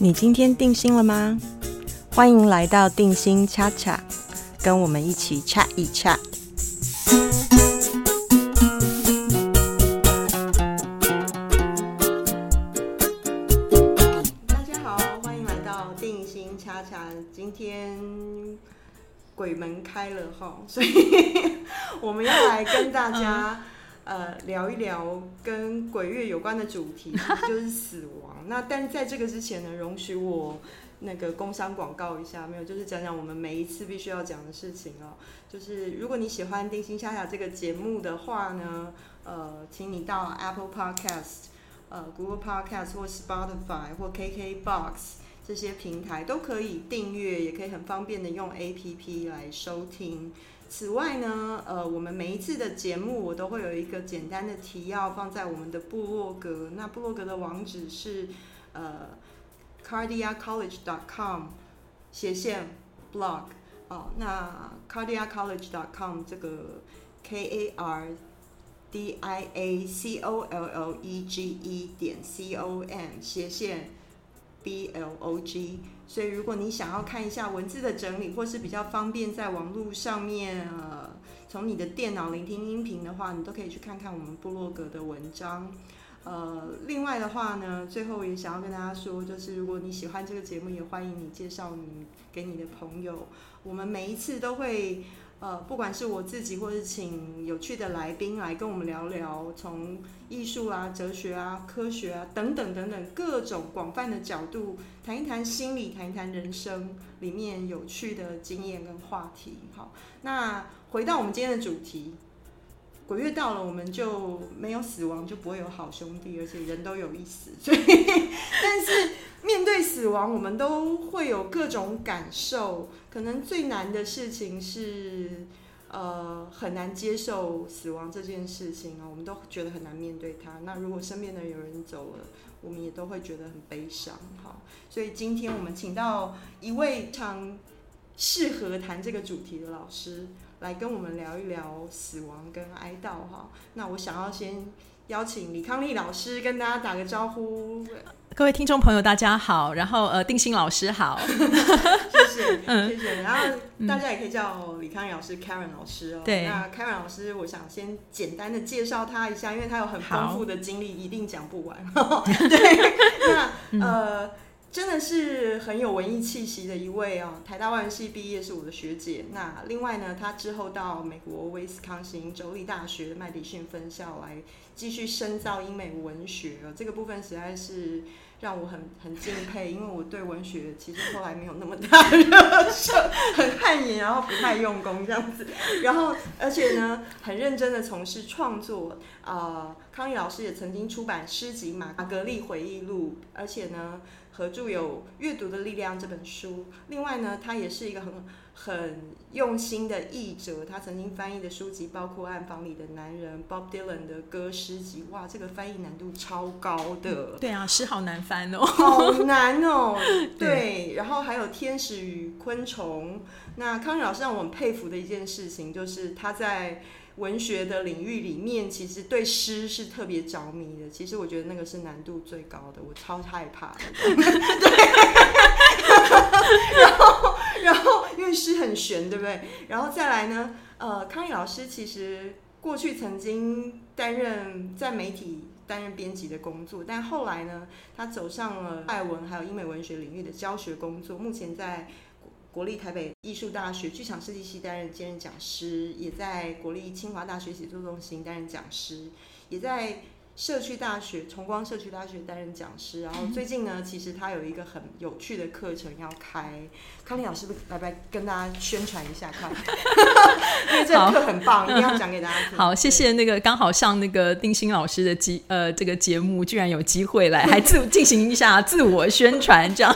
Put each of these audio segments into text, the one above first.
你今天定心了吗？欢迎来到定心恰恰，跟我们一起 chat 一 chat。大家好，欢迎来到定心恰恰。今天鬼门开了哈，所以 我们要来跟大家。呃，聊一聊跟鬼月有关的主题，就是死亡。那但是在这个之前呢，容许我那个工商广告一下，没有，就是讲讲我们每一次必须要讲的事情哦。就是如果你喜欢《丁心夏夏》这个节目的话呢，呃，请你到 Apple Podcast、呃 Google Podcast 或 Spotify 或 KKBox 这些平台都可以订阅，也可以很方便的用 APP 来收听。此外呢，呃，我们每一次的节目，我都会有一个简单的提要放在我们的部落格。那部落格的网址是呃，cardiacollege.com 斜线 blog 哦。那 cardiacollege.com 这个 K A R D I A C O L L E G E 点 C O M 斜线 B L O G。所以，如果你想要看一下文字的整理，或是比较方便在网络上面呃，从你的电脑聆听音频的话，你都可以去看看我们部落格的文章。呃，另外的话呢，最后也想要跟大家说，就是如果你喜欢这个节目，也欢迎你介绍你给你的朋友。我们每一次都会。呃，不管是我自己，或是请有趣的来宾来跟我们聊聊，从艺术啊、哲学啊、科学啊等等等等各种广泛的角度谈一谈心理，谈一谈人生里面有趣的经验跟话题。好，那回到我们今天的主题。鬼月到了，我们就没有死亡，就不会有好兄弟，而且人都有一死。所以，但是面对死亡，我们都会有各种感受。可能最难的事情是，呃，很难接受死亡这件事情啊，我们都觉得很难面对它。那如果身边的有人走了，我们也都会觉得很悲伤。哈，所以今天我们请到一位常适合谈这个主题的老师。来跟我们聊一聊死亡跟哀悼哈。那我想要先邀请李康利老师跟大家打个招呼。各位听众朋友，大家好。然后呃，定心老师好，谢谢，谢谢。然后大家也可以叫李康利老师 Karen 老师哦。对。那 Karen 老师，我想先简单的介绍他一下，因为他有很丰富的经历，一定讲不完。对。那呃。真的是很有文艺气息的一位哦，台大外文系毕业是我的学姐。那另外呢，她之后到美国威斯康星州立大学麦迪逊分校来继续深造英美文学。这个部分实在是让我很 很敬佩，因为我对文学其实后来没有那么大热忱，很汗颜，然后不太用功这样子。然后而且呢，很认真的从事创作。啊，康毅老师也曾经出版诗集《马格丽回忆录》，而且呢。合著有《阅读的力量》这本书。另外呢，他也是一个很很用心的译者。他曾经翻译的书籍包括《暗房里的男人》、Bob Dylan 的歌诗集。哇，这个翻译难度超高的。对啊，诗好难翻哦，好难哦。对，然后还有《天使与昆虫》。那康宇老师让我们佩服的一件事情，就是他在。文学的领域里面，其实对诗是特别着迷的。其实我觉得那个是难度最高的，我超害怕的。对，然后，然后因为诗很玄，对不对？然后再来呢，呃，康毅老师其实过去曾经担任在媒体担任编辑的工作，但后来呢，他走上了外文还有英美文学领域的教学工作，目前在。国立台北艺术大学剧场设计系担任兼任讲师，也在国立清华大学写作中心担任讲师，也在。社区大学，崇光社区大学担任讲师，然后最近呢，其实他有一个很有趣的课程要开，康丽老师来不来跟大家宣传一下？看，因为这课很棒，一定要讲给大家 听。好，谢谢那个刚好上那个丁鑫老师的机呃这个节目，居然有机会来，还自进行一下自我宣传，这样。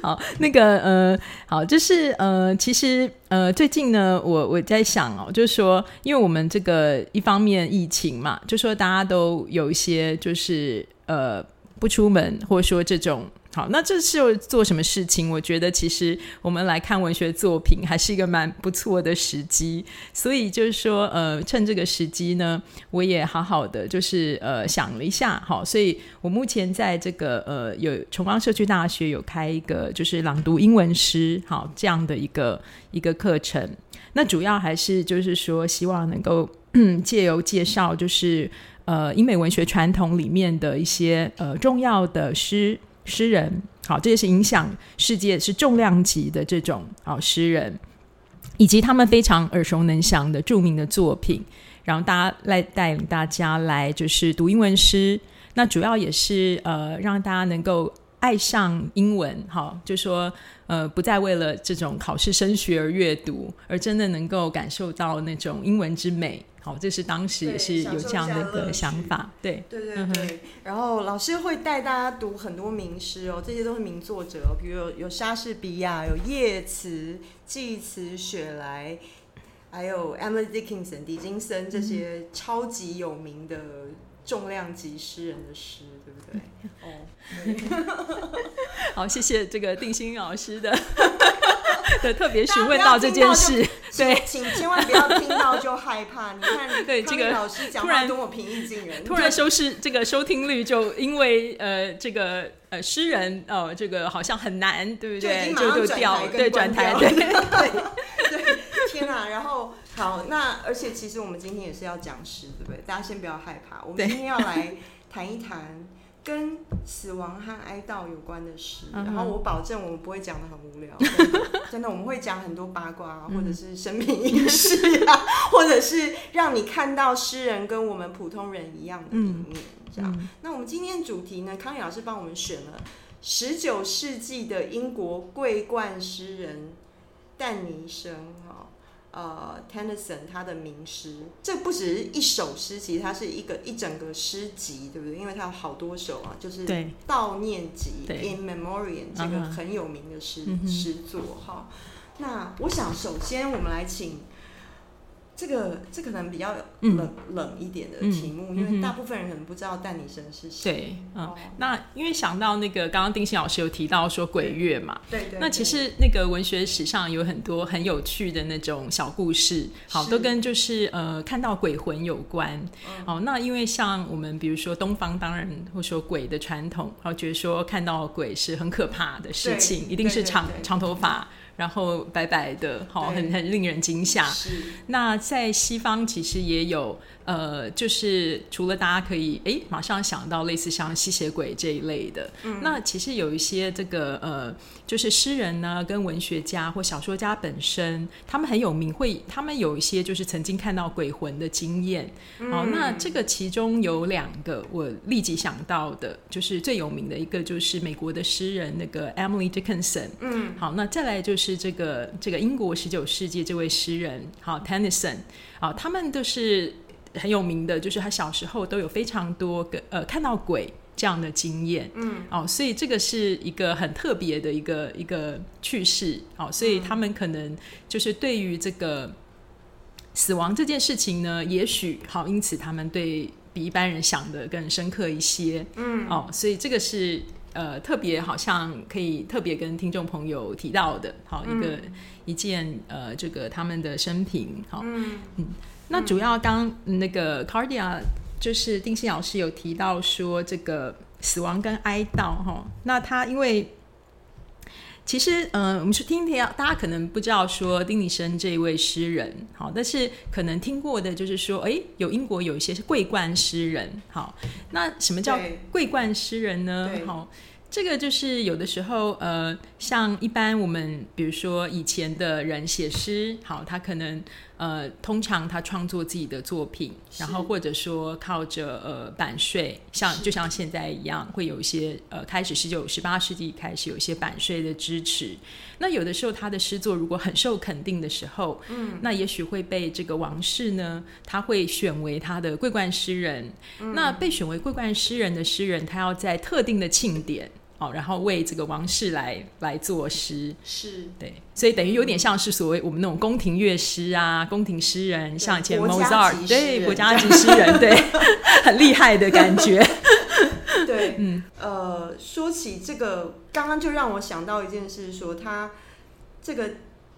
好，那个呃，好，就是呃，其实。呃，最近呢，我我在想哦，就是说，因为我们这个一方面疫情嘛，就说大家都有一些就是呃不出门，或者说这种好，那这是做什么事情？我觉得其实我们来看文学作品，还是一个蛮不错的时机。所以就是说，呃，趁这个时机呢，我也好好的就是呃想了一下，好，所以我目前在这个呃有崇光社区大学有开一个就是朗读英文诗，好这样的一个一个课程。那主要还是就是说，希望能够借由介绍，就是呃英美文学传统里面的一些呃重要的诗。诗人，好，这也是影响世界是重量级的这种好诗人，以及他们非常耳熟能详的著名的作品，然后大家来带领大家来就是读英文诗，那主要也是呃让大家能够爱上英文，好，就说呃不再为了这种考试升学而阅读，而真的能够感受到那种英文之美。好，这是当时也是有这样的一个想法，对，对对对。然后老师会带大家读很多名诗哦，这些都是名作者，哦比如有有莎士比亚、有叶慈、济慈、雪莱，还有 Emily Dickinson、狄金森这些超级有名的重量级诗人的诗，对不对？哦，好，谢谢这个定心老师的。的，特别询问到这件事，对，请千万不要听到就害怕。你看，对这个老师讲话多么平易近人，突然收视这个收听率就因为呃这个呃诗人哦这个好像很难，对不对？就就掉，对转台，对对。天啊！然后好，那而且其实我们今天也是要讲诗，对不对？大家先不要害怕，我们今天要来谈一谈。跟死亡和哀悼有关的诗，然后我保证我们不会讲的很无聊，真的，我们会讲很多八卦，或者是生命仪式啊，或者是让你看到诗人跟我们普通人一样的一面，这样。那我们今天主题呢，康宇老师帮我们选了十九世纪的英国桂冠诗人但尼生哈。呃，Tennyson 他的名诗，这不只是一首诗，其实它是一个一整个诗集，对不对？因为它有好多首啊，就是悼念集 In Memoriam 这个很有名的诗诗作哈。那我想首先我们来请。这个这可能比较冷冷一点的题目，因为大部分人可能不知道戴尼生是谁。对，嗯，那因为想到那个刚刚丁信老师有提到说鬼月嘛，对对。那其实那个文学史上有很多很有趣的那种小故事，好，都跟就是呃看到鬼魂有关。哦，那因为像我们比如说东方当然会说鬼的传统，然后觉得说看到鬼是很可怕的事情，一定是长长头发。然后白白的，好，很很令人惊吓。那在西方其实也有。呃，就是除了大家可以哎马上想到类似像吸血鬼这一类的，嗯那其实有一些这个呃，就是诗人呢跟文学家或小说家本身，他们很有名，会他们有一些就是曾经看到鬼魂的经验。哦，那这个其中有两个我立即想到的，就是最有名的一个就是美国的诗人那个 Emily Dickinson。嗯，好，那再来就是这个这个英国十九世纪这位诗人，好 Tennyson，好，他们都是。很有名的，就是他小时候都有非常多个呃看到鬼这样的经验，嗯，哦，所以这个是一个很特别的一个一个趣事，哦，所以他们可能就是对于这个死亡这件事情呢，也许好，因此他们对比一般人想的更深刻一些，嗯，哦，所以这个是呃特别好像可以特别跟听众朋友提到的，好一个一件呃这个他们的生平，好，嗯嗯。那主要刚那个 Cardia 就是丁信老师有提到说这个死亡跟哀悼哈，那他因为其实嗯，我们是听听大家可能不知道说丁尼生这一位诗人好，但是可能听过的就是说，哎，有英国有一些是桂冠诗人好，那什么叫桂冠诗人呢？好。这个就是有的时候，呃，像一般我们比如说以前的人写诗，好，他可能呃，通常他创作自己的作品，然后或者说靠着呃版税，像就像现在一样，会有一些呃，开始十九、十八世纪开始有一些版税的支持。那有的时候他的诗作如果很受肯定的时候，嗯，那也许会被这个王室呢，他会选为他的桂冠诗人。那被选为桂冠诗人的诗人，他要在特定的庆典。哦，然后为这个王室来来作诗，是。对，所以等于有点像是所谓我们那种宫廷乐师啊，宫廷诗人，像以前 Mozart，对，国家级诗人，对，很厉害的感觉。对对，嗯。呃，说起这个，刚刚就让我想到一件事，说他这个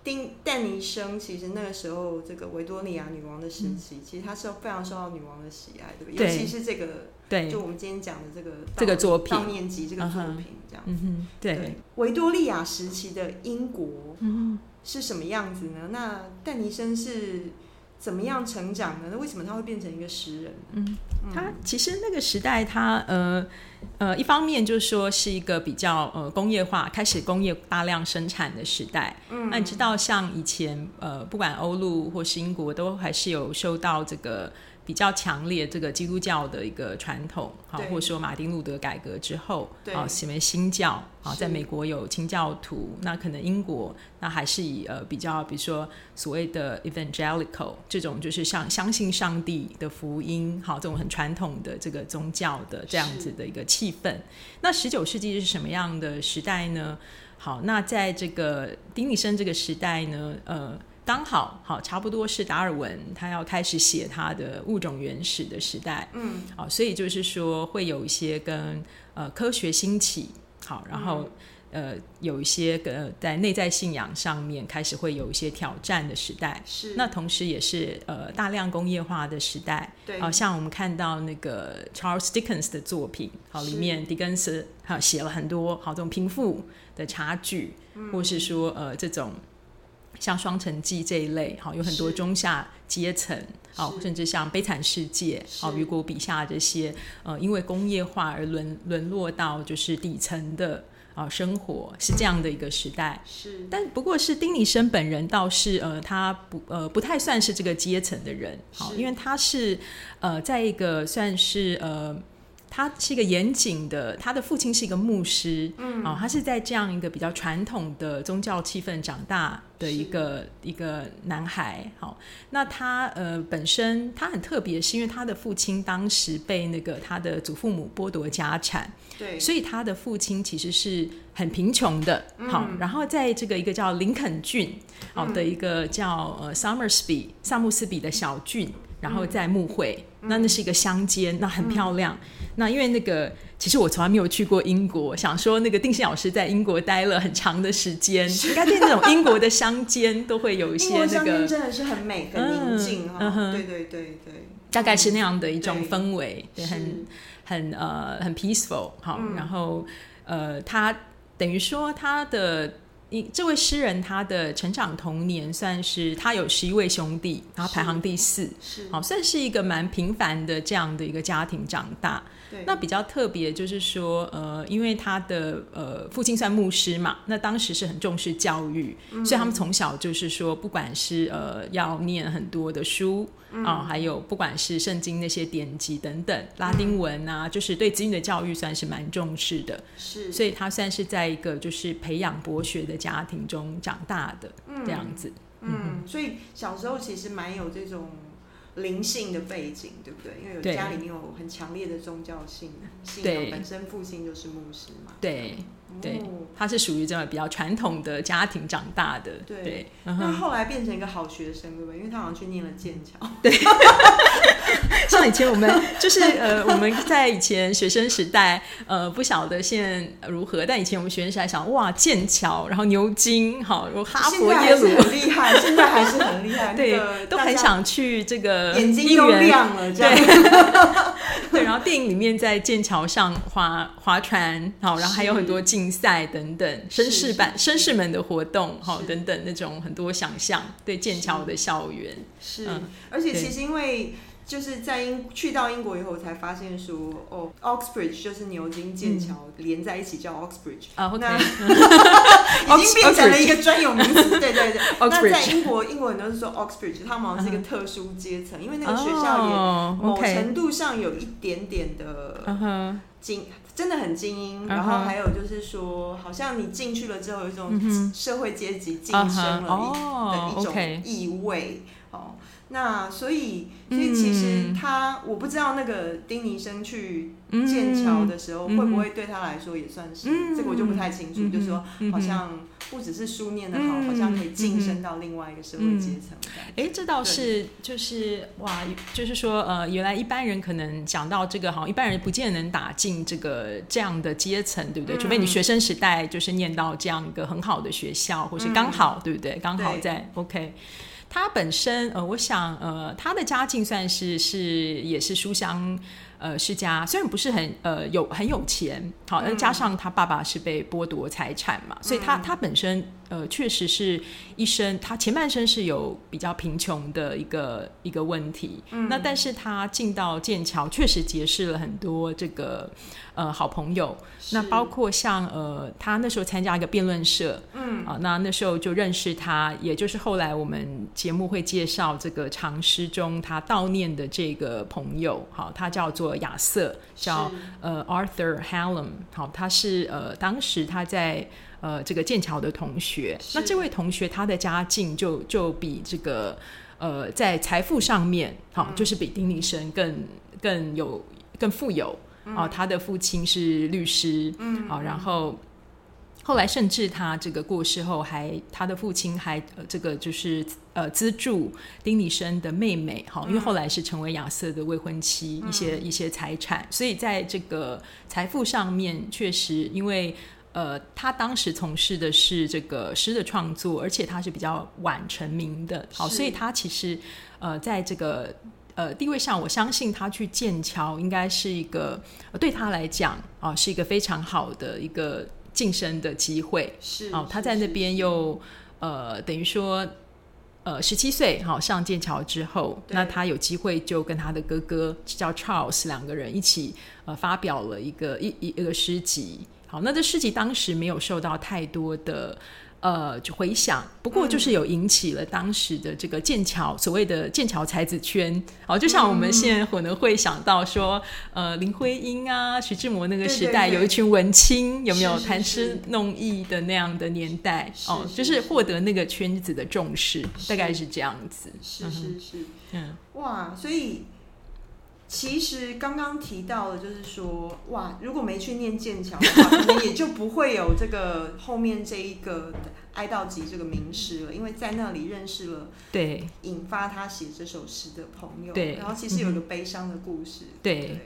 丁但尼生，其实那个时候这个维多利亚女王的时期，其实他是非常受到女王的喜爱，对不对？尤其是这个，对，就我们今天讲的这个这个作品悼念集这个作品，这样。嗯哼，对，对，维多利亚时期的英国嗯是什么样子呢？那但尼生是怎么样成长的？那为什么他会变成一个诗人？嗯，嗯他其实那个时代他，呃呃，一方面就是说是一个比较呃工业化，开始工业大量生产的时代。嗯那你知道，像以前呃，不管欧陆或是英国，都还是有受到这个比较强烈这个基督教的一个传统，好，或者说马丁路德改革之后，对好，成为新教，好，是在美国有清教徒，那可能英国那还是以呃比较，比如说所谓的 evangelical 这种，就是像相信上帝的福音，好，这种很传统的这个宗教的这样子的一个气氛。那十九世纪是什么样的时代呢？好，那在这个丁尼生这个时代呢，呃，刚好好差不多是达尔文他要开始写他的物种原始的时代，嗯，好，所以就是说会有一些跟呃科学兴起，好，然后、呃有一些呃在内在信仰上面开始会有一些挑战的时代。是。那同时也是呃大量工业化的时代，对。好、像我们看到那个 Charles Dickens 的作品，好，是里面狄更斯好写了很多好这种贫富的差距，嗯。或是说呃这种像《双城记》这一类，好有很多中下阶层，好是甚至像《悲惨世界》好是雨果笔下这些呃因为工业化而沦沦落到就是底层的啊生活，是这样的一个时代。是，但不过是丁尼生本人倒是呃，他不呃不太算是这个阶层的人，好，是因为他是呃在一个算是呃。他是一个严谨的，他的父亲是一个牧师，嗯，哦，他是在这样一个比较传统的宗教气氛长大的一个一个男孩，好，那他呃本身他很特别，是因为他的父亲当时被那个他的祖父母剥夺家产，对，所以他的父亲其实是很贫穷的，好、然后在这个一个叫林肯郡，好、的一个叫呃 Somersby 萨姆斯比的小郡，然后在牧会，那那是一个乡间，那很漂亮。那因为那个，其实我从来没有去过英国，想说那个定心老师在英国待了很长的时间，应该对那种英国的乡间都会有一些那个，真的是很美、很宁静哈、对对对对，大概是那样的一种对氛围，很很呃很 peaceful 好，嗯。然后呃他等于说他的一这位诗人他的成长童年算是他有十一位兄弟，然后排行第四，是，好算是一个蛮平凡的这样的一个家庭长大。对，那比较特别就是说，呃，因为他的呃父亲算牧师嘛，那当时是很重视教育，所以他们从小就是说，不管是呃要念很多的书啊、还有不管是圣经那些典籍等等，拉丁文啊，就是对子女的教育算是蛮重视的，是，所以他算是在一个就是培养博学的家庭中长大的这样子。嗯，所以小时候其实蛮有这种灵性的背景，对不对？因为有家里面有很强烈的宗教性信仰，本身父亲就是牧师嘛。对对哦，他是属于这样比较传统的家庭长大的，对。那后来变成一个好学生，对不对？因为他好像去念了剑桥。对。像以前我们就是 呃，我们在以前学生时代，呃，不晓得现在如何，但以前我们学生时代想，哇，剑桥，然后牛津，好，有哈佛、耶鲁，很厉害，现在还是很厉害，对，都很想去这个眼睛都亮了，这样。对，然后电影里面在剑桥上划划船，好，然后还有很多竞赛等等，绅是士版绅士们的活动，好，是。等等那种很多想象对剑桥的校园，是，嗯而且其实因为就是在英去到英国以后，才发现说，哦，Oxbridge 就是牛津、剑桥、连在一起叫 Oxbridge，啊，OK，那 已经变成了一个专有名词。对对对。那在英国，英国人都是说 Oxbridge，他们好像是一个特殊阶层，因为那个学校也哦某程度上有一点点的嗯哼，精，真的很精英。然后还有就是说，好像你进去了之后，有一种社会阶级晋嗯升了的一种意味哦。那所以，所以其实嗯他，我不知道那个丁尼生去嗯剑桥的时候，嗯会不会对他来说也算是、嗯这个，我就不太清楚。嗯就是说，嗯好像不只是书念得好，好像可以晋升到另外一个社会阶层。哎，这倒是就是哇，就是说呃，原来一般人可能讲到这个，好像一般人不见得能打进这个这样的阶层，对不对？除非你学生时代就是念到这样一个很好的学校，或是刚好，对不对？刚好在 OK。他本身呃，我想呃，他的家境算是是也是书香。呃，世家虽然不是很呃有很有钱，好，那加上他爸爸是被剥夺财产嘛，所以他他本身呃确实是一生他前半生是有比较贫穷的一个一个问题，嗯。那但是他进到剑桥，确实结识了很多这个呃好朋友，那包括像呃他那时候参加一个辩论社，嗯。啊，那那时候就认识他，也就是后来我们节目会介绍这个长诗中他悼念的这个朋友，好，他叫做。亚瑟叫呃 Arthur Hallam，好，他是呃当时他在呃这个剑桥的同学。那这位同学他的家境就就比这个呃在财富上面，好，就是比丁尼生更更有更富有。啊。他的父亲是律师，嗯，啊，然后。后来，甚至他这个过世后，还他的父亲还呃，这个就是呃资助丁尼生的妹妹，哈，因为后来是成为亚瑟的未婚妻，一些一些财产，所以在这个财富上面，确实因为呃，他当时从事的是这个诗的创作，而且他是比较晚成名的，好，所以他其实呃，在这个呃地位上，我相信他去剑桥应该是一个对他来讲啊，是一个非常好的一个。晋升的机会是哦，他在那边又呃，等于说呃，十七岁好上剑桥之后，那他有机会就跟他的哥哥叫 Charles 两个人一起呃，发表了一个一一个诗集。好，那这诗集当时没有受到太多的。呃，就回想，不过就是有引起了当时的这个剑桥所谓的剑桥才子圈，哦，就像我们现在可能会想到说，呃，林徽因啊，徐志摩那个时代有一群文青，有没有谈诗弄艺的那样的年代？哦，就是获得那个圈子的重视，大概是这样子。是是是，嗯，哇，所以。其实刚刚提到的，就是说，哇，如果没去念剑桥的话，可能也就不会有这个后面这一个哀悼集这个名诗了，因为在那里认识了对。引发他写这首诗的朋友，对，然后其实有一个悲伤的故事，对。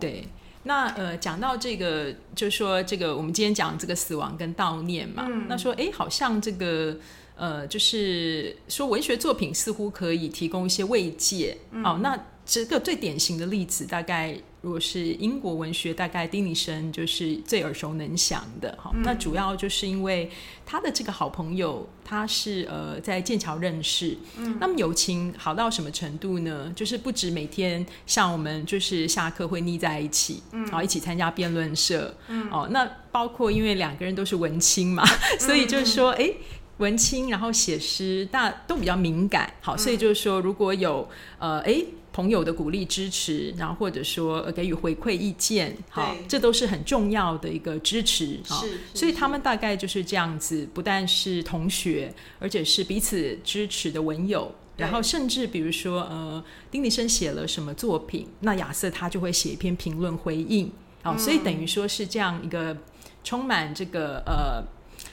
对。那呃，讲到这个，就是说这个，我们今天讲这个死亡跟悼念嘛，那说哎，好像这个呃，就是说文学作品似乎可以提供一些慰藉。哦，那。这个最典型的例子，大概如果是英国文学，大概丁尼生就是最耳熟能详的哈。那主要就是因为他的这个好朋友，他是呃在剑桥认识，嗯，那么友情好到什么程度呢？就是不止每天像我们就是下课会腻在一起，嗯，然后一起参加辩论社，嗯，哦，那包括因为两个人都是文青嘛，所以就是说，哎。文青，然后写诗，大都比较敏感，好，所以就是说，如果有呃，哎，朋友的鼓励支持，然后或者说给予回馈意见，好，这都是很重要的一个支持，啊，所以他们大概就是这样子，不但是同学，而且是彼此支持的文友，然后甚至比如说，呃，丁尼生写了什么作品，那亚瑟他就会写一篇评论回应，好，所以等于说是这样一个充满这个呃。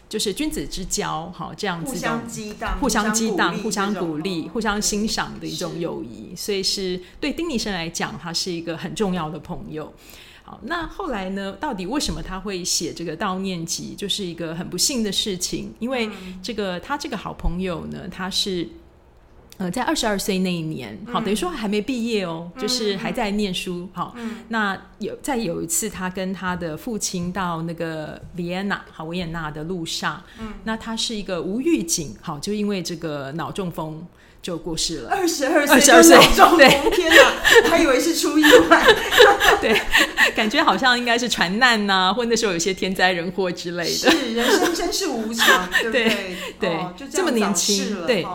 就是君子之交，好，这样子的互相激荡、互相激荡、互相鼓励、互相欣赏的一种友谊，所以是对丁尼生来讲，他是一个很重要的朋友。好，那后来呢？到底为什么他会写这个悼念集？就是一个很不幸的事情，因为这个他这个好朋友呢，他是。呃，在二十二岁那一年，好，等于说还没毕业哦，就是还在念书。好，那有在有一次，他跟他的父亲到那个维也纳，好维也纳的路上，嗯，那他是一个无预警，好，就因为这个脑中风就过世了。二十二岁，二十二岁，对，天哪，我还以为是出意外，对，感觉好像应该是船难呐，或那时候有些天灾人祸之类的。是，人生真是无常，对不对？对，就这么年轻，对。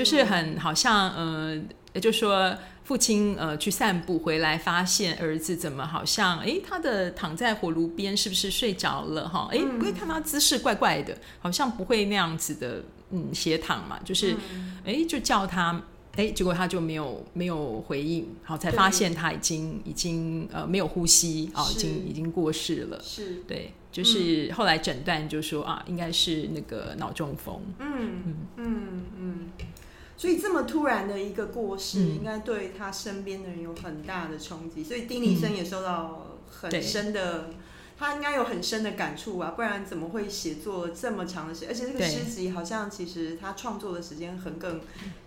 就是很好像，呃，就说父亲呃去散步回来，发现儿子怎么好像，哎，他的躺在火炉边，是不是睡着了？哈，哎，不会看他姿势怪怪的，好像不会那样子的，嗯，斜躺嘛，就是，哎，就叫他。哎，结果他就没有没有回应，好，才发现他已经已经呃没有呼吸，啊，已经已经过世了。是，对，就是后来诊断就说啊，应该是那个脑中风。嗯嗯嗯嗯。所以这么突然的一个过世，应该对他身边的人有很大的冲击，所以丁尼生也受到很深的，他应该有很深的感触啊，不然怎么会写作这么长的时间？而且这个诗集好像其实他创作的时间横亘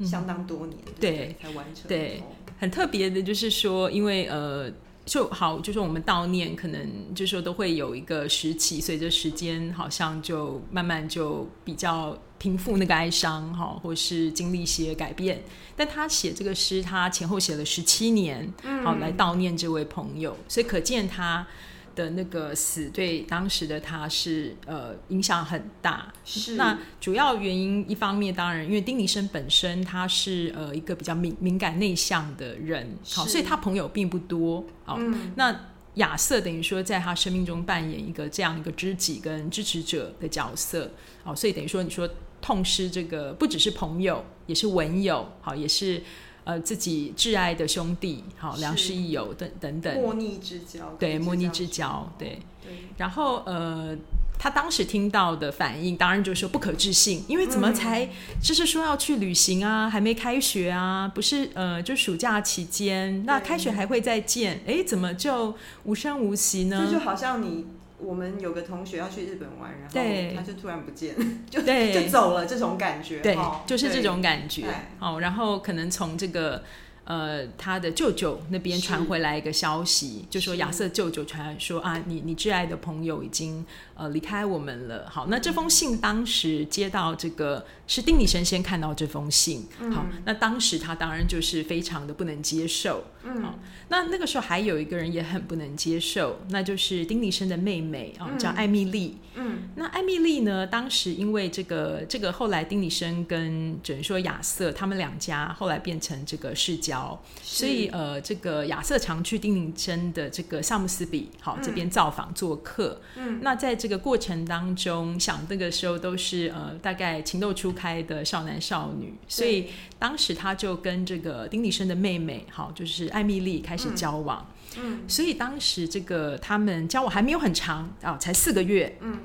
相当多年，对，才完成。对，很特别的就是说，因为呃。就好，就是我们悼念，可能就说都会有一个时期，随着时间好像就慢慢就比较平复那个哀伤，哈，或是经历一些改变。但他写这个诗，他前后写了十七年，好来悼念这位朋友，所以可见他。的那个死对当时的他是呃影响很大，是那主要原因一方面当然因为丁尼生本身他是呃一个比较敏敏感内向的人，好，所以他朋友并不多，好，那亚瑟等于说在他生命中扮演一个这样一个知己跟支持者的角色，好，所以等于说你说痛失这个不只是朋友，也是文友，好，也是。呃，自己挚爱的兄弟，好，良师益友等等等，莫逆之交，对，莫逆之交，对，对。然后，呃，他当时听到的反应，当然就是说不可置信，因为怎么才就是说要去旅行啊，还没开学啊，不是呃，就暑假期间，那开学还会再见，哎，怎么就无声无息呢？这就好像你。我们有个同学要去日本玩，然后他就突然不见，就就走了，这种感觉，对，就是这种感觉。哦，然后可能从这个。呃，他的舅舅那边传回来一个消息，就说亚瑟舅舅传说啊，你你挚爱的朋友已经呃离开我们了。好，那这封信当时接到这个是丁尼生先看到这封信，好，那当时他当然就是非常的不能接受。好，那那个时候还有一个人也很不能接受，那就是丁尼生的妹妹啊，叫艾米丽。嗯，那艾米丽呢，当时因为这个这个后来丁尼生跟只能说亚瑟他们两家后来变成这个世交。所以呃，这个亚瑟常去丁尼生的这个萨姆斯比好这边造访做客。嗯，那在这个过程当中，想那个时候都是呃大概情窦初开的少男少女，所以当时他就跟这个丁立生的妹妹好就是艾米丽开始交往。嗯，所以当时这个他们交往还没有很长啊，才四个月。嗯。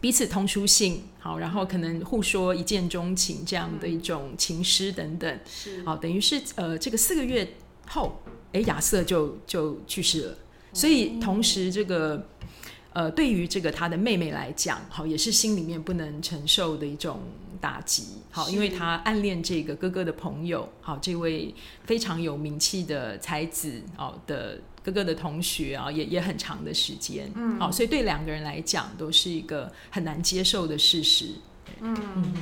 彼此通书信，好，然后可能互说一见钟情这样的一种情诗等等，是好，等于是呃，这个四个月后，哎，亚瑟就就去世了，所以同时这个呃，对于这个他的妹妹来讲，好，也是心里面不能承受的一种打击，好，因为他暗恋这个哥哥的朋友，好，这位非常有名气的才子，哦的。哥哥的同学啊，也也很长的时间，嗯，好，所以对两个人来讲都是一个很难接受的事实。嗯嗯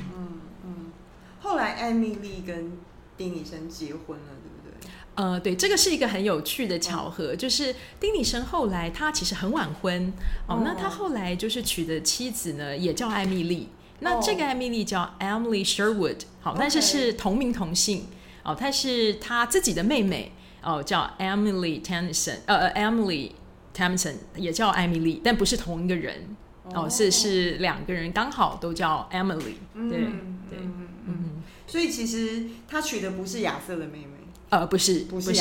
嗯。后来艾米丽跟丁医生结婚了？呃，对，这个是一个很有趣的巧合，就是丁尼生后来他其实很晚婚哦，那他后来就是娶的妻子呢也叫艾米丽，那这个艾米丽叫 Emily Sherwood，好，但是是同名同姓哦，她是他自己的妹妹。哦，叫 Emily Tennyson，呃，Emily Tennyson 也叫艾米丽，但不是同一个人。哦，是是两个人刚好都叫 Emily。对对，嗯所以其实他娶的不是亚瑟的妹妹。呃，不是，不是。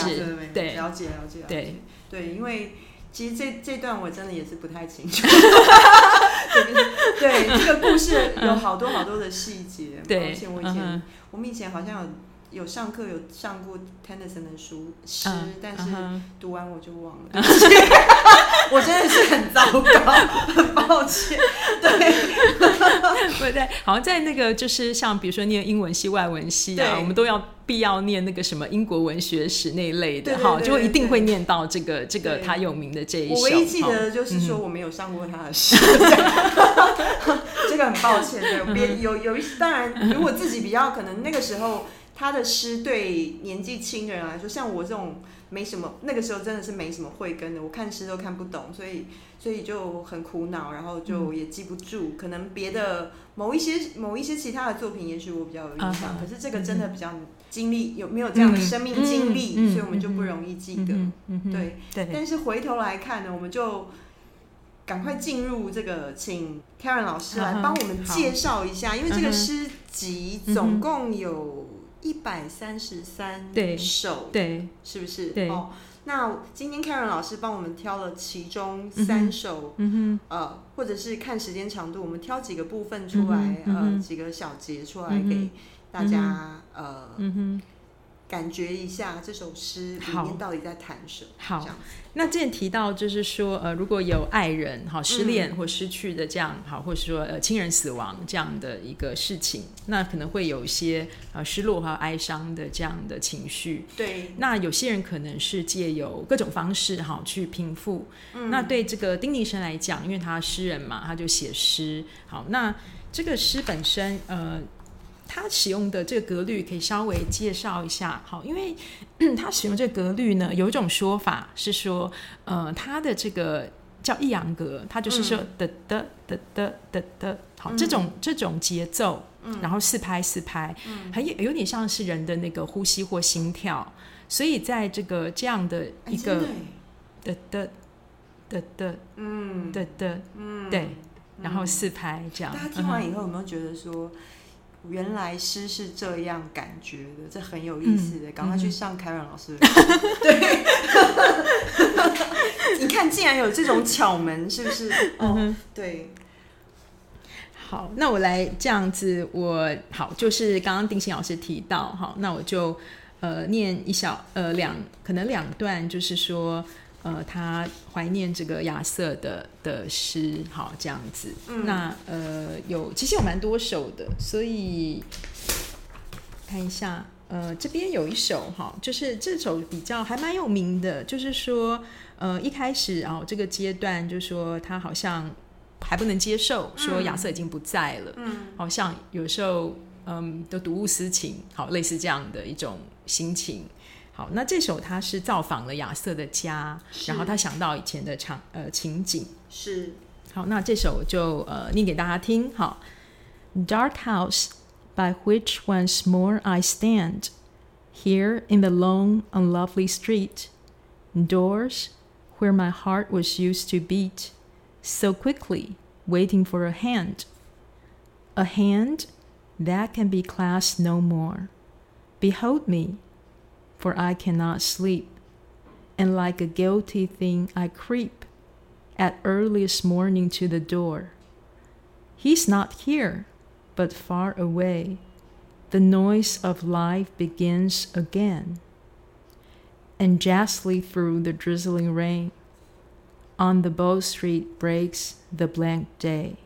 对，了解了解了解。对对，因为其实这这段我真的也是不太清楚。对，这个故事有好多好多的细节。对，而且我以前我们以前好像有。有上课有上过 Tennyson 的书诗，但是读完我就忘了。我真的是很糟糕，很抱歉。对，对对，好像在那个就是像比如说念英文系、外文系啊，我们都要必要念那个什么英国文学史那一类的哈，就一定会念到这个这个他有名的这一首。我唯一记得就是说我没有上过他的诗，这个很抱歉。对，别有有一当然，如果自己比较可能那个时候。他的诗对年纪轻的人来说，像我这种没什么，那个时候真的是没什么慧根的，我看诗都看不懂，所以所以就很苦恼，然后就也记不住。可能别的某一些某一些其他的作品，也许我比较有印象，可是这个真的比较经历有没有这样的生命经历，所以我们就不容易记得。对对。但是回头来看呢，我们就赶快进入这个，请 Karen 老师来帮我们介绍一下，因为这个诗集总共有。一百三十三首，对，是不是？对。哦，那今天 Karen 老师帮我们挑了其中三首，嗯呃，或者是看时间长度，我们挑几个部分出来，呃，几个小节出来给大家，呃，，嗯哼。感觉一下这首诗里面到底在谈什么。好那之前提到，就是说，呃，如果有爱人好失恋嗯或失去的这样好，或者说呃亲人死亡这样的一个事情，那可能会有一些呃失落和哀伤的这样的情绪。对，那有些人可能是借由各种方式好去平复。嗯那对这个丁尼生来讲，因为他诗人嘛，他就写诗。好，那这个诗本身，呃，他使用的这个格律可以稍微介绍一下。好，因为他使用这个格律呢，有一种说法是说，呃，他的这个叫抑扬格，它就是说的的的的的的，好，这种这种节奏，然后四拍四拍，很有有点像是人的那个呼吸或心跳。所以在这个这样的一个的的的的嗯。的的，嗯，对，然后四拍这样。大家听完以后有没有觉得说，原来诗是这样感觉的？这很有意思的，赶快去上凯软老师的课。对，你看，竟然有这种巧门，是不是？哦，对，好，那我来这样子，我好就是刚刚丁欣老师提到，好，那我就呃念一小呃两可能两段，就是说呃他怀念这个亚瑟的的诗，好这样子。那呃有其实有蛮多首的，所以看一下。呃，这边有一首哈，就是这首比较还蛮有名的，就是说，呃，一开始啊、这个阶段就说他好像还不能接受，说亚瑟已经不在了，嗯，好像有时候嗯都睹物思情，好类似这样的一种心情。好，那这首他是造访了亚瑟的家，是然后他想到以前的场呃情景。是好，那这首我就呃念给大家听。好，Dark house by which once more I stand here in the lone unlovely street, doors where my heart was used to beat so quickly, waiting for a hand, a hand that can be clasped no more. Behold me, for I cannot sleep, and like a guilty thing I creep at earliest morning to the door. He's not here, but far away. The noise of life begins again. And justly through the drizzling rain, on the bow street breaks the blank day.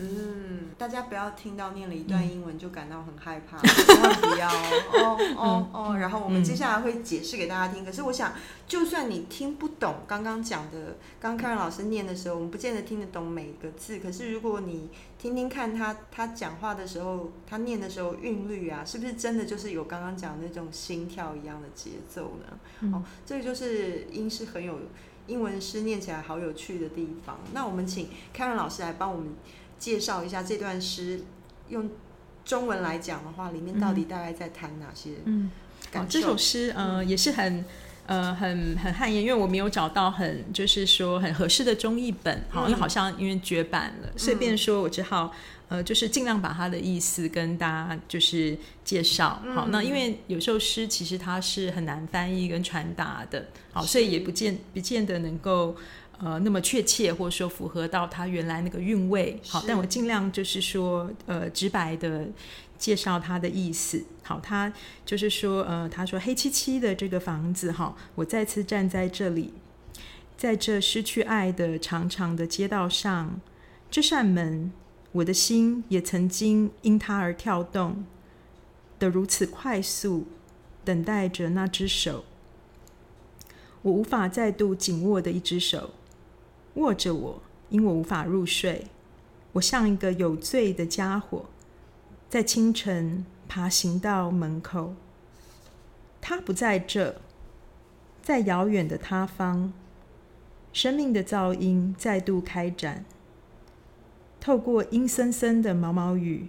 嗯，大家不要听到念了一段英文就感到很害怕，千万不要哦哦哦。然后我们接下来会解释给大家听。可是我想，就算你听不懂刚刚讲的，刚刚 Karen 老师念的时候，我们不见得听得懂每个字。可是如果你听听看他他讲话的时候，他念的时候韵律啊，是不是真的就是有刚刚讲的那种心跳一样的节奏呢？哦，这个就是英是很有英文诗念起来好有趣的地方。那我们请 Karen 老师来帮我们。介绍一下这段诗，用中文来讲的话，里面到底大概在谈哪些嗯？这首诗呃也是很呃很很汗颜，因为我没有找到很就是说很合适的中译本，好、因为好像因为绝版了，随便说我只好呃就是尽量把它的意思跟大家就是介绍。好，那因为有时候诗其实它是很难翻译跟传达的，好，所以也不见不见得能够。呃，那么确切，或者说符合到它原来那个韵味，好，但我尽量就是说，呃，直白的介绍它的意思。好，他就是说，呃，他说黑漆漆的这个房子，哈，我再次站在这里，在这失去爱的长长的街道上，这扇门，我的心也曾经因它而跳动的如此快速，等待着那只手，我无法再度紧握的一只手。握着我，因我无法入睡。我像一个有罪的家伙，在清晨爬行到门口。他不在这，在遥远的他方。生命的噪音再度开展，透过阴森森的毛毛雨，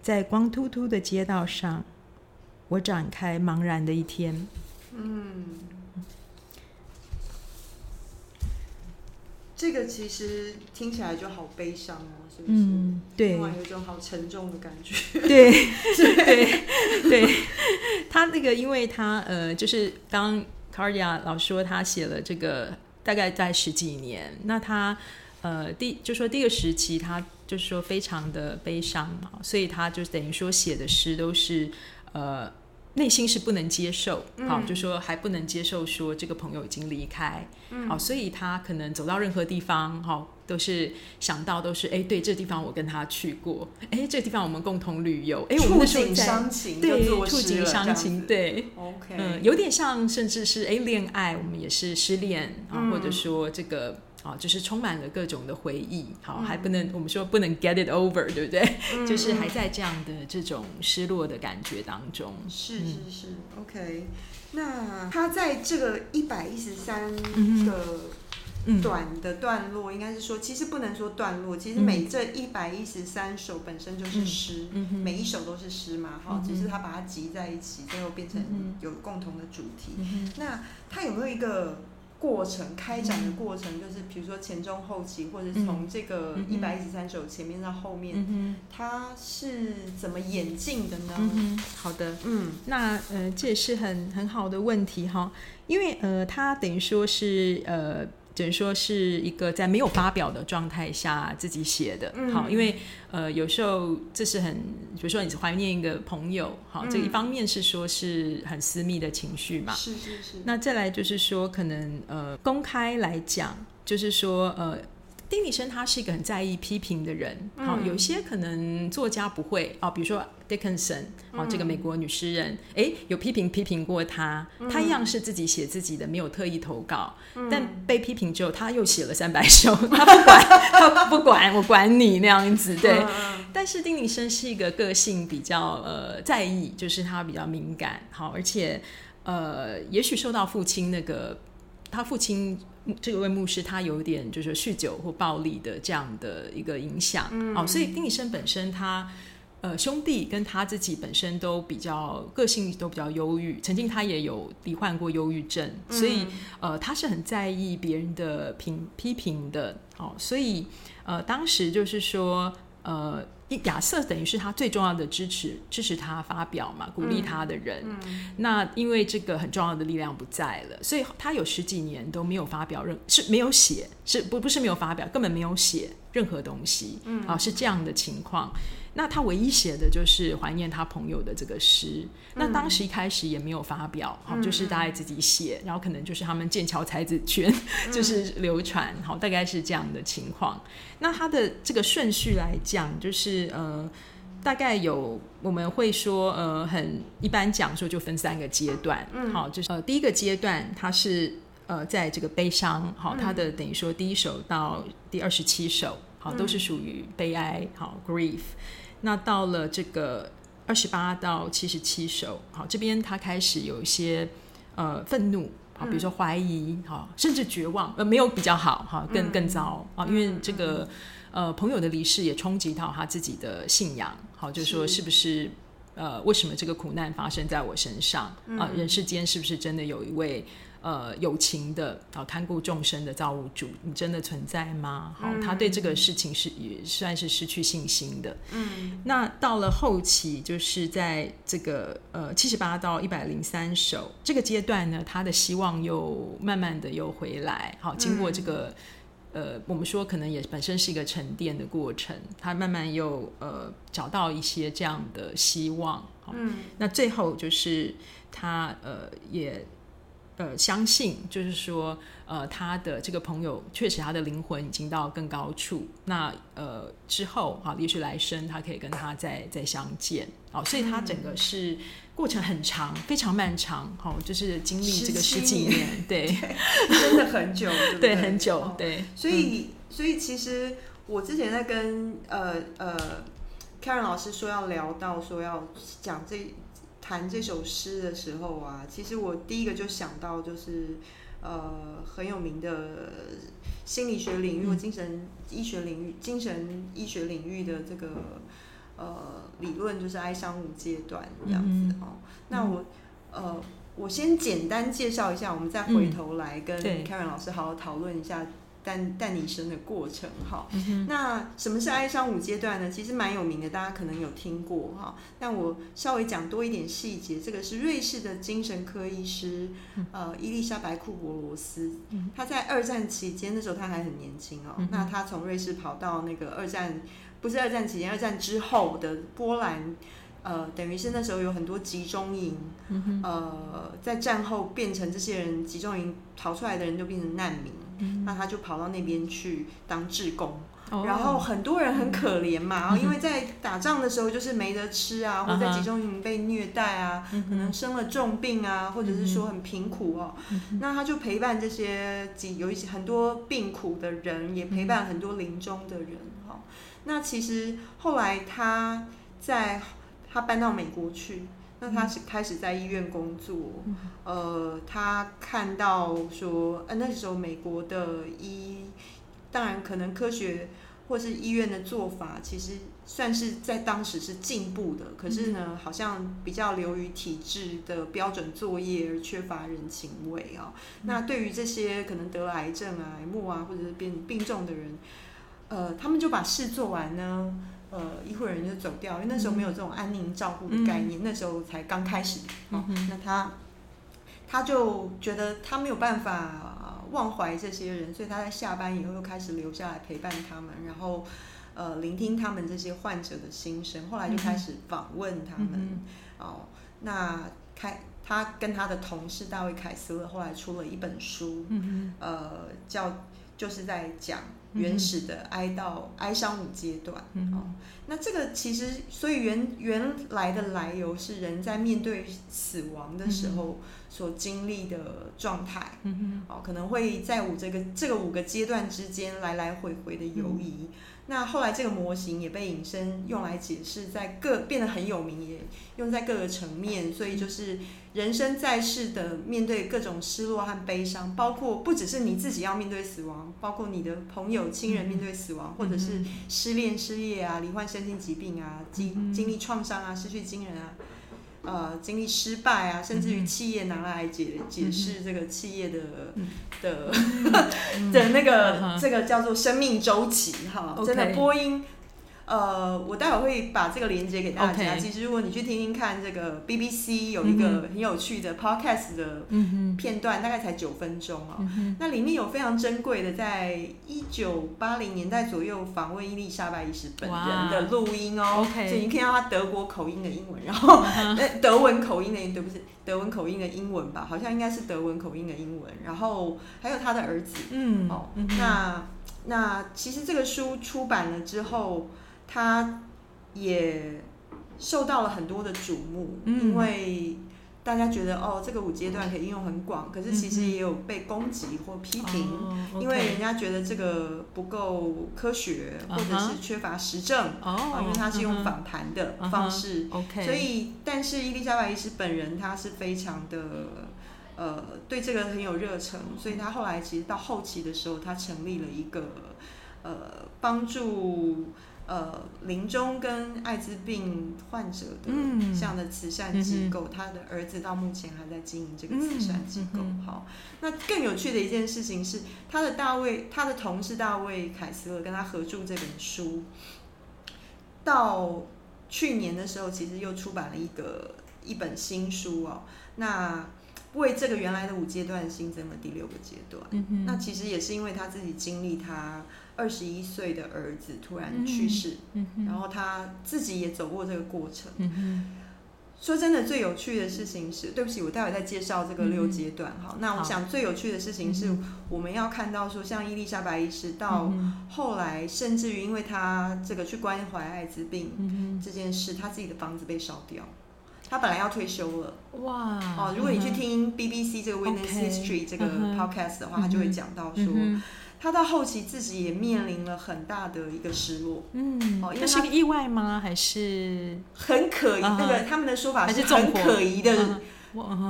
在光秃秃的街道上，我展开茫然的一天。嗯，这个其实听起来就好悲伤哦，是不是？嗯，对另，外有一种好沉重的感觉。对对 对，他那个，因为他呃，就是刚 Cardia 老说他写了这个大概在十几年，那他呃第就说第一个时期，他就是说非常的悲伤嘛，所以他就等于说写的诗都是呃内心是不能接受，好、就说还不能接受说这个朋友已经离开，好、所以他可能走到任何地方，好、都是想到都是哎，对，这地方我跟他去过，哎，这地方我们共同旅游，哎，我们触景那时候在伤情就对触景伤情，对。OK，嗯，有点像，甚至是哎恋爱，我们也是失恋啊，嗯。或者说这个啊，就是充满了各种的回忆，好，还不嗯能我们说不能 get it over，对不对？就是还在这样的这种失落的感觉当中。是是是，OK。那他在这个一百一十三嗯个嗯，短的段落，应该是说，其实不能说段落，其实嗯每这一百一十三首本身就是诗，每一首都是诗嘛，哈、嗯只是他把它集在一起，最后变成嗯有共同的主题。嗯那他有没有一个过程开展的过程？就是比如说前中后期，或者是从这个嗯一百一十三首前面到后面，嗯哼，它是怎么演进的呢？嗯，好的。嗯那呃，这也是很很好的问题哈，因为呃，它等于说是呃，等于说是一个在没有发表的状态下自己写的，嗯好，因为呃，有时候这是很，比如说你怀念一个朋友，好，这一嗯方面是说是很私密的情绪嘛，是是是，那再来就是说，可能呃，公开来讲，就是说呃。丁尼生他是一个很在意批评的人，好、嗯有些可能作家不会哦，比如说 Dickinson，哦，这个美国女诗人，诶，有批评批评过他，他一样是自己写自己的，没有特意投稿，但被批评之后，他又写了三百首，他不管，他不管，我管你那样子，对。嗯但是丁宁生是一个个性比较呃在意，就是他比较敏感，好，而且呃，也许受到父亲那个他父亲这位牧师他有点就是酗酒或暴力的这样的一个影响，哦，所以丁医生本身他。呃，兄弟跟他自己本身都比较个性都比较忧郁，曾经他也有罹患过忧郁症，所以呃，他是很在意别人的评批评的，哦，所以呃，当时就是说，呃，一亚瑟等于是他最重要的支持，支持他发表嘛，鼓励他的人。那因为这个很重要的力量不在了，所以他有十几年都没有发表任是没有写，是不不是没有发表，根本没有写任何东西，嗯，啊，是这样的情况。那他唯一写的就是怀念他朋友的这个诗。那当时一开始也没有发表，好、就是大概自己写，然后可能就是他们剑桥才子圈 就是流传，好，大概是这样的情况。那他的这个顺序来讲，就是呃。大概有我们会说，呃，很一般讲说就分三个阶段，嗯，好，就是呃第一个阶段他是呃在这个悲伤，好，他的等于说第一首到第二十七首，好，都是属于悲哀，好 grief。那到了这个二十八到七十七首，好，这边他开始有一些呃愤怒，好，比如说怀疑，好，甚至绝望，呃，没有比较好，哈，更更糟啊，因为这个呃朋友的离世也冲击到他自己的信仰，好，就是说是。不是呃为什么这个苦难发生在我身上？啊、人世间是不是真的有一位？呃，有情的啊，看顾众生的造物主，你真的存在吗？好，他对这个事情是也算是失去信心的。嗯，那到了后期，就是在这个呃七十八到一百零三首这个阶段呢，他的希望又慢慢的又回来。好，经过这个。呃，我们说可能也本身是一个沉淀的过程，他慢慢又呃找到一些这样的希望。嗯那最后就是他呃也呃相信，就是说呃他的这个朋友确实他的灵魂已经到更高处，那呃之后哈、也许来生他可以跟他再再相见。好、所以他整个是过程很长，非常漫长。哦、就是经历这个十几年，对真的很久，对很久哦，对。所以，所以其实我之前在跟呃呃 Karen 老师说要聊到说要讲这谈这首诗的时候啊，其实我第一个就想到就是呃很有名的心理学领域或精神医学领域、精神医学领域的这个呃理论，就是哀伤五阶段这样子、哦。那我呃。我先简单介绍一下，我们再回头来跟对 Karen 老师好好讨论一下诞诞你生的过程哈。那什么是哀伤五阶段呢？其实蛮有名的，大家可能有听过哈。但我稍微讲多一点细节，这个是瑞士的精神科医师，呃，伊丽莎白库伯罗斯，他在二战期间那时候他还很年轻哦，那他从瑞士跑到那个二战，不是二战期间，二战之后的波兰。呃，等于是那时候有很多集中营，呃，在战后变成这些人集中营逃出来的人就变成难民，那他就跑到那边去当志工，然后很多人很可怜嘛，因为在打仗的时候就是没得吃啊，或者在集中营被虐待啊，可能生了重病啊，或者是说很贫苦哦，那他就陪伴这些有一些很多病苦的人，也陪伴很多临终的人哈。那其实后来他在。他搬到美国去，那他是开始在医院工作。呃，他看到说，呃，那时候美国的医，当然可能科学或是医院的做法，其实算是在当时是进步的。可是呢，好像比较流于体制的标准作业，而缺乏人情味啊。那对于这些可能得了癌症啊、癌末啊，或者是病病重的人，呃，他们就把事做完呢。呃，医护人员就走掉，因为那时候没有这种安宁照顾的概念，那时候才刚开始。哦，那他他就觉得他没有办法忘怀这些人，所以他在下班以后又开始留下来陪伴他们，然后呃聆听他们这些患者的心声。后来就开始访问他们。哦，那开他跟他的同事大卫凯斯勒后来出了一本书，呃，叫就是在讲。原始的哀悼、哀伤五阶段，哦，那这个其实，所以原原来的来由是人在面对死亡的时候所经历的状态，哦，可能会在五这个这个五个阶段之间来来回回的游移。那后来这个模型也被引申用来解释，在各变得很有名，也用在各个层面。所以就是人生在世的面对各种失落和悲伤，包括不只是你自己要面对死亡，包括你的朋友、亲人面对死亡，或者是失恋、失业啊，罹患身心疾病啊，经经历创伤啊，失去亲人啊。呃，经历失败啊，甚至于企业拿来解解释这个企业的的的那个这个叫做生命周期哈，真的波音。呃，我待会会把这个链接给大家。其实，如果你去听听看，这个 BBC 有一个很有趣的 Podcast 的片段，大概才九分钟哦。那里面有非常珍贵的，在一九八零年代左右访问伊丽莎白一世本人的录音哦。所以你可以到他德国口音的英文，然后 德文口音的，对不起，德文口音的英文吧，好像应该是德文口音的英文。然后还有他的儿子，嗯，哦，那那其实这个书出版了之后。他也受到了很多的瞩目，因为大家觉得哦，这个五阶段可以应用很广，可是其实也有被攻击或批评，因为人家觉得这个不够科学，或者是缺乏实证，哦，因为他是用访谈的方式，OK，所以但是伊丽莎白医师本人他是非常的呃对这个很有热忱，所以他后来其实到后期的时候，他成立了一个呃帮助。呃，临终跟艾滋病患者的这样的慈善机构，他的儿子到目前还在经营这个慈善机构。好，那更有趣的一件事情是，他的大卫，他的同事大卫凯斯勒跟他合著这本书，到去年的时候，其实又出版了一个一本新书哦。那为这个原来的五阶段新增了第六个阶段。那其实也是因为他自己经历他。二十一岁的儿子突然去世，然后他自己也走过这个过程。说真的，最有趣的事情是，对不起，我待会再介绍这个六阶段哈。那我想最有趣的事情是，我们要看到说，像伊丽莎白医师到后来，甚至于因为他这个去关怀艾滋病这件事，他自己的房子被烧掉。他本来要退休了。哇！哦，如果你去听 BBC 这个 Witness History 这个 podcast 的话，他就会讲到说。他到后期自己也面临了很大的一个失落，嗯，哦，那是个意外吗？还是很可疑？那个他们的说法是很可疑的，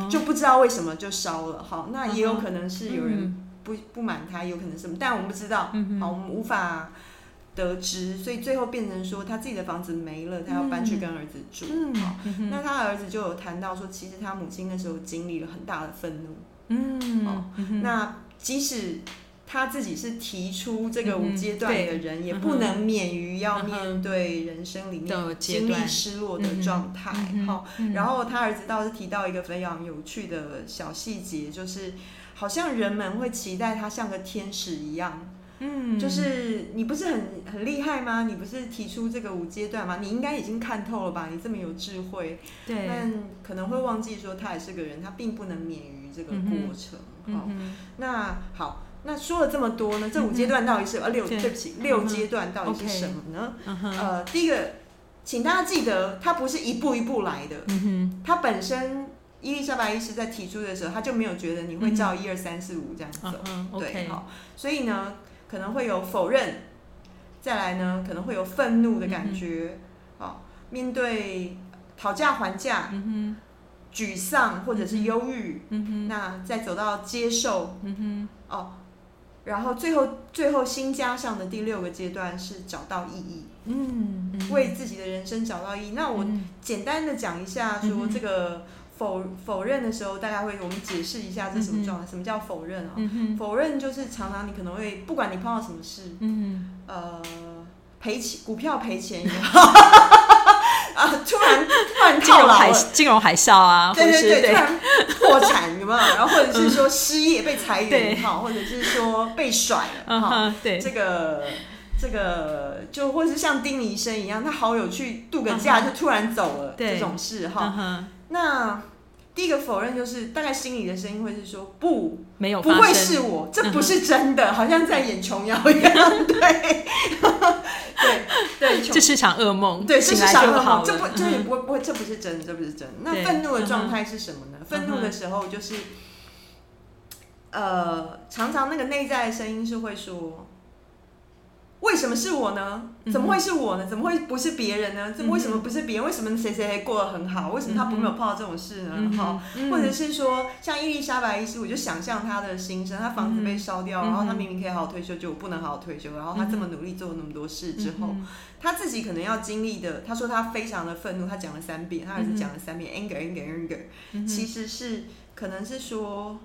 就不知道为什么就烧了。好，那也有可能是有人不不满他，有可能什么，但我们不知道，好，我们无法得知。所以最后变成说，他自己的房子没了，他要搬去跟儿子住。好，那他儿子就有谈到说，其实他母亲那时候经历了很大的愤怒。嗯，哦，那即使。他自己是提出这个五阶段的人，也不能免于要面对人生里面经历失落的状态。好，然后他儿子倒是提到一个非常有趣的小细节，就是好像人们会期待他像个天使一样。嗯，就是你不是很很厉害吗？你不是提出这个五阶段吗？你应该已经看透了吧？你这么有智慧，对，但可能会忘记说他也是个人，他并不能免于这个过程。好，那好，那说了这么多呢，这五阶段到底是呃六？对不起，六阶段到底是什么呢？呃，第一个，请大家记得，它不是一步一步来的。嗯哼，它本身伊丽莎白医师在提出的时候，他就没有觉得你会照一二三四五这样走。对，好，所以呢。可能会有否认，再来呢，可能会有愤怒的感觉，哦，面对讨价还价，沮丧或者是忧郁，那再走到接受，哦，然后最后最后新加上的第六个阶段是找到意义，嗯，为自己的人生找到意义。那我简单的讲一下，说这个。否否认的时候，大家会我们解释一下这什么状态？什么叫否认啊？否认就是常常你可能会不管你碰到什么事，嗯呃，赔钱股票赔钱也好，啊，突然突然套牢金融海啸啊，对对对，突然破产有没有？然后或者是说失业被裁员哈，或者是说被甩了哈，对，这个这个就或者是像丁医生一样，他好友去度个假就突然走了这种事哈。那第一个否认就是大概心里的声音会是说不，没有，不会是我，这不是真的，好像在演琼瑶一样，对，对对，这是场噩梦，对，这是场噩梦，这不，这也不会不会，这不是真，这不是真。那愤怒的状态是什么呢？愤怒的时候就是，呃，常常那个内在的声音是会说。为什么是我呢？怎么会是我呢？怎么会不是别人呢？怎么为什么不是别人？为什么谁谁谁过得很好？为什么他不没有碰到这种事呢？哈，或者是说，像伊丽莎白医师，我就想象他的心声：他房子被烧掉，然后他明明可以好好退休，就不能好好退休。然后他这么努力做了那么多事之后，他自己可能要经历的，他说他非常的愤怒，他讲了三遍，他儿子讲了三遍，anger anger anger，其实是可能是说。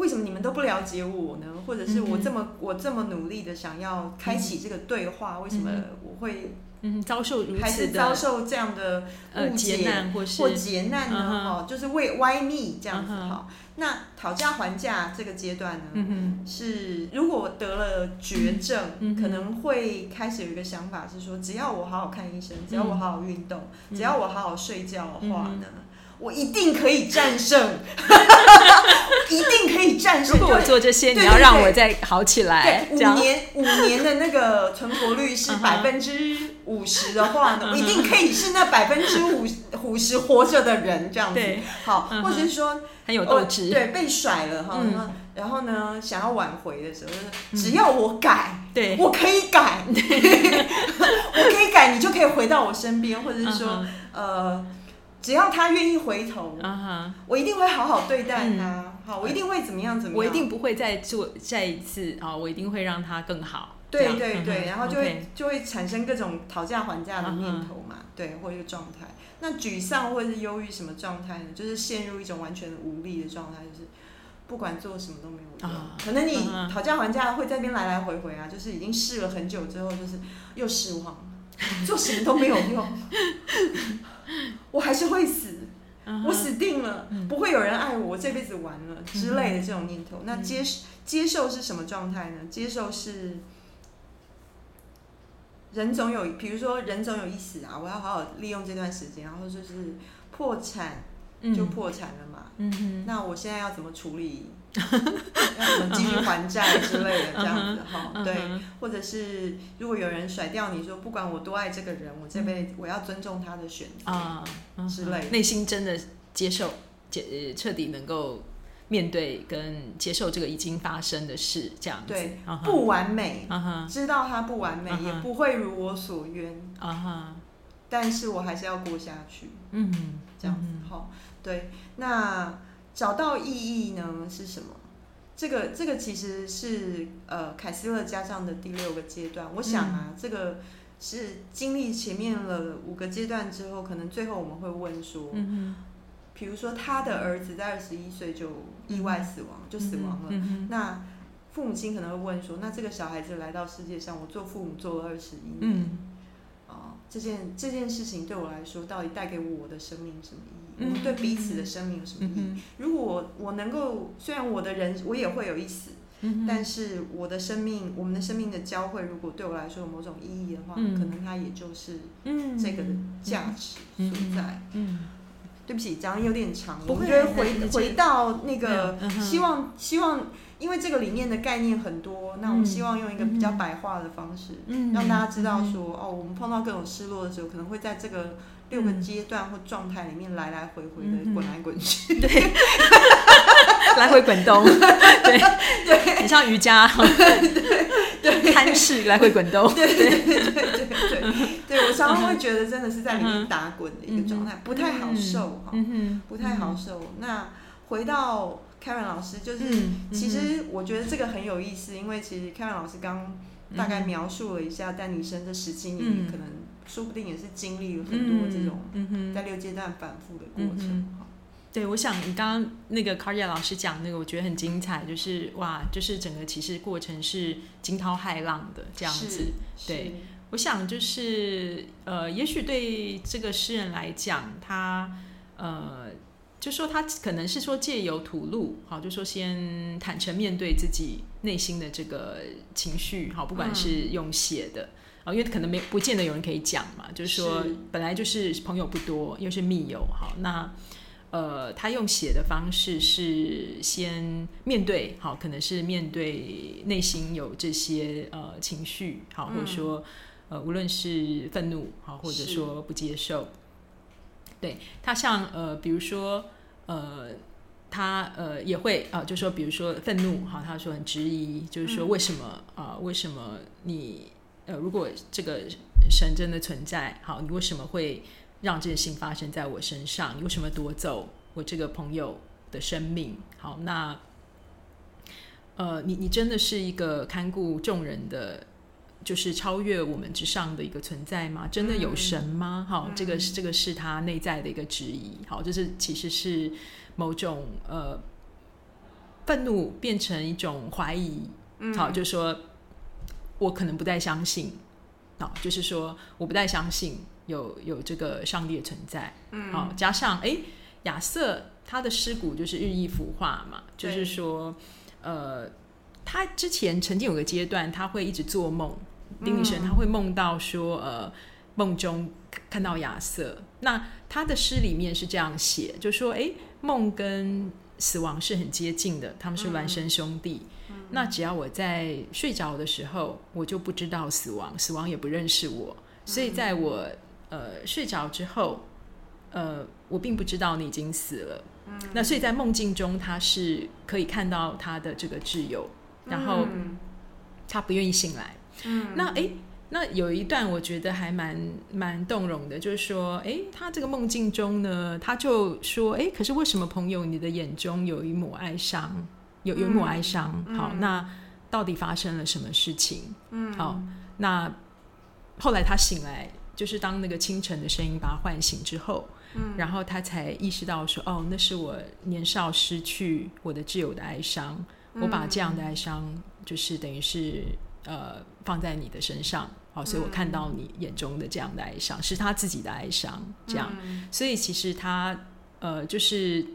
为什么你们都不了解我呢？或者是我这么我这么努力的想要开启这个对话，为什么我会嗯遭受如此还是遭受这样的误解或或劫难呢？哈，就是为 why me 这样子哈。那讨价还价这个阶段呢，是如果得了绝症，可能会开始有一个想法是说，只要我好好看医生，只要我好好运动，只要我好好睡觉的话呢。我一定可以战胜，一定可以战胜。如果我做这些，你要让我再好起来。五年五年的那个存活率是 百分之五十的话呢，我一定可以是那百分之五五十活着的人这样子。好，或者是说很有斗志。对，被甩了哈，然后呢，想要挽回的时候，只要我改，对，我可以改，我可以改，你就可以回到我身边，或者是说，呃。只要他愿意回头，我一定会好好对待他。好，我一定会怎么样？怎么样？我一定不会再做再一次啊！我一定会让他更好。对对对，然后就会就会产生各种讨价还价的念头嘛。对，或一个状态。那沮丧或者是忧郁什么状态呢？就是陷入一种完全无力的状态，就是不管做什么都没有用。可能你讨价还价会在边来来回回啊，就是已经试了很久之后，就是又失望，做什么都没有用。我还是会死，我死定了，不会有人爱我，我这辈子完了之类的这种念头。那接接受是什么状态呢？接受是人总有，比如说人总有一死啊，我要好好利用这段时间，然后就是破产就破产了嘛。嗯那我现在要怎么处理？要怎么继续还债之类的，这样子哈，对，或者是如果有人甩掉你说，不管我多爱这个人，我这辈子我要尊重他的选择啊之类，内心真的接受，接彻底能够面对跟接受这个已经发生的事，这样对，不完美，知道他不完美，也不会如我所愿。啊哈，但是我还是要过下去，嗯，这样子好，对，那。找到意义呢是什么？这个这个其实是呃凯斯勒加上的第六个阶段。我想啊，这个是经历前面了五个阶段之后，可能最后我们会问说，譬比如说他的儿子在二十一岁就意外死亡，就死亡了，嗯那父母亲可能会问说，那这个小孩子来到世界上，我做父母做了二十一年，这件这件事情对我来说，到底带给我的生命有什么意义？嗯我们对彼此的生命有什么意义？嗯如果我我能够，虽然我的人我也会有一死，嗯但是我的生命，我们的生命的交汇，如果对我来说有某种意义的话，嗯可能它也就是嗯这个的价值所在。嗯对不起，讲的有点长，我们就会回回到那个希望希望，因为这个里面的概念很多，那我们嗯希望用一个比较嗯白话的方式，嗯让大家知道嗯说，哦，我们碰到各种失落的时候，可能会在这个六个阶段或状态里面来来回回的滚来滚去。对。来回滚动，对。对，很像瑜伽，对，摊式来回滚动，对对对对对，对。我常常会觉得真的是在里面打滚的一个状态，不太好受哈，不太好受。那回到 Karen 老师，就是嗯其实我觉得这个很有意思，因为其实 Karen 老师刚大概描述了一下丹尼生这十七年，嗯。可能说不定也是经历了很多这种在六阶段反复的过程。对，我想你刚刚那个 Cardia 老师讲那个，我觉得很精彩，就是哇，就是整个其实过程是惊涛骇浪的这样子。是对，我想就是呃，也许对这个诗人来讲，他呃，就说他可能是说借由吐露，好，就说先坦诚面对自己内心的这个情绪，好，不管是用写的。啊，因为可能没不见得有人可以讲嘛，就是说本来就是朋友不多，又是密友，好，那呃，他用写的方式是先面对，好，可能是面对内心有这些呃情绪，好，或者说、呃，无论是愤怒，好，或者是。说不接受，对他像呃，比如说呃。他呃也会啊、呃，就说比如说愤怒，哈，他说很质疑，就是说嗯为什么啊、为什么你呃，如果这个神真的存在，好，你为什么会让这件事情发生在我身上？你为什么夺走我这个朋友的生命？好，那呃，你你真的是一个看顾众人的，就是超越我们之上的一个存在吗？真的有神吗？好，嗯这个是这个是他内在的一个质疑。好，这是其实是某种呃愤怒变成一种怀疑。嗯好，就说我可能不再相信，好，就是说我不再相信有有这个上帝的存在。嗯好，加上哎，亚瑟他的尸骨就是日益腐化嘛，就是说，呃，他之前曾经有个阶段，他会一直做梦，丁女神嗯他会梦到说，呃，梦中看看到亚瑟。那他的诗里面是这样写，就说，哎，梦跟死亡是很接近的，他们是孪生兄弟。那只要我在睡着的时候，我就不知道死亡，死亡也不认识我，所以在我呃睡着之后，呃，我并不知道你已经死了。那所以在梦境中，他是可以看到他的这个挚友，然后嗯他不愿意醒来。嗯。那诶，那有一段我觉得还蛮蛮动容的，就是说，诶，他这个梦境中呢，他就说，诶，可是为什么朋友你的眼中有一抹哀伤，有有一抹哀伤？嗯。好，那到底发生了什么事情？嗯。好，那后来他醒来，就是当那个清晨的声音把他唤醒之后，嗯。然后他才意识到说，哦，那是我年少失去我的挚友的哀伤，我把这样的哀伤，就是等于是呃放在你的身上，好、所以我看到你眼中的这样的哀伤，是他自己的哀伤，这样，嗯。所以其实他呃就是。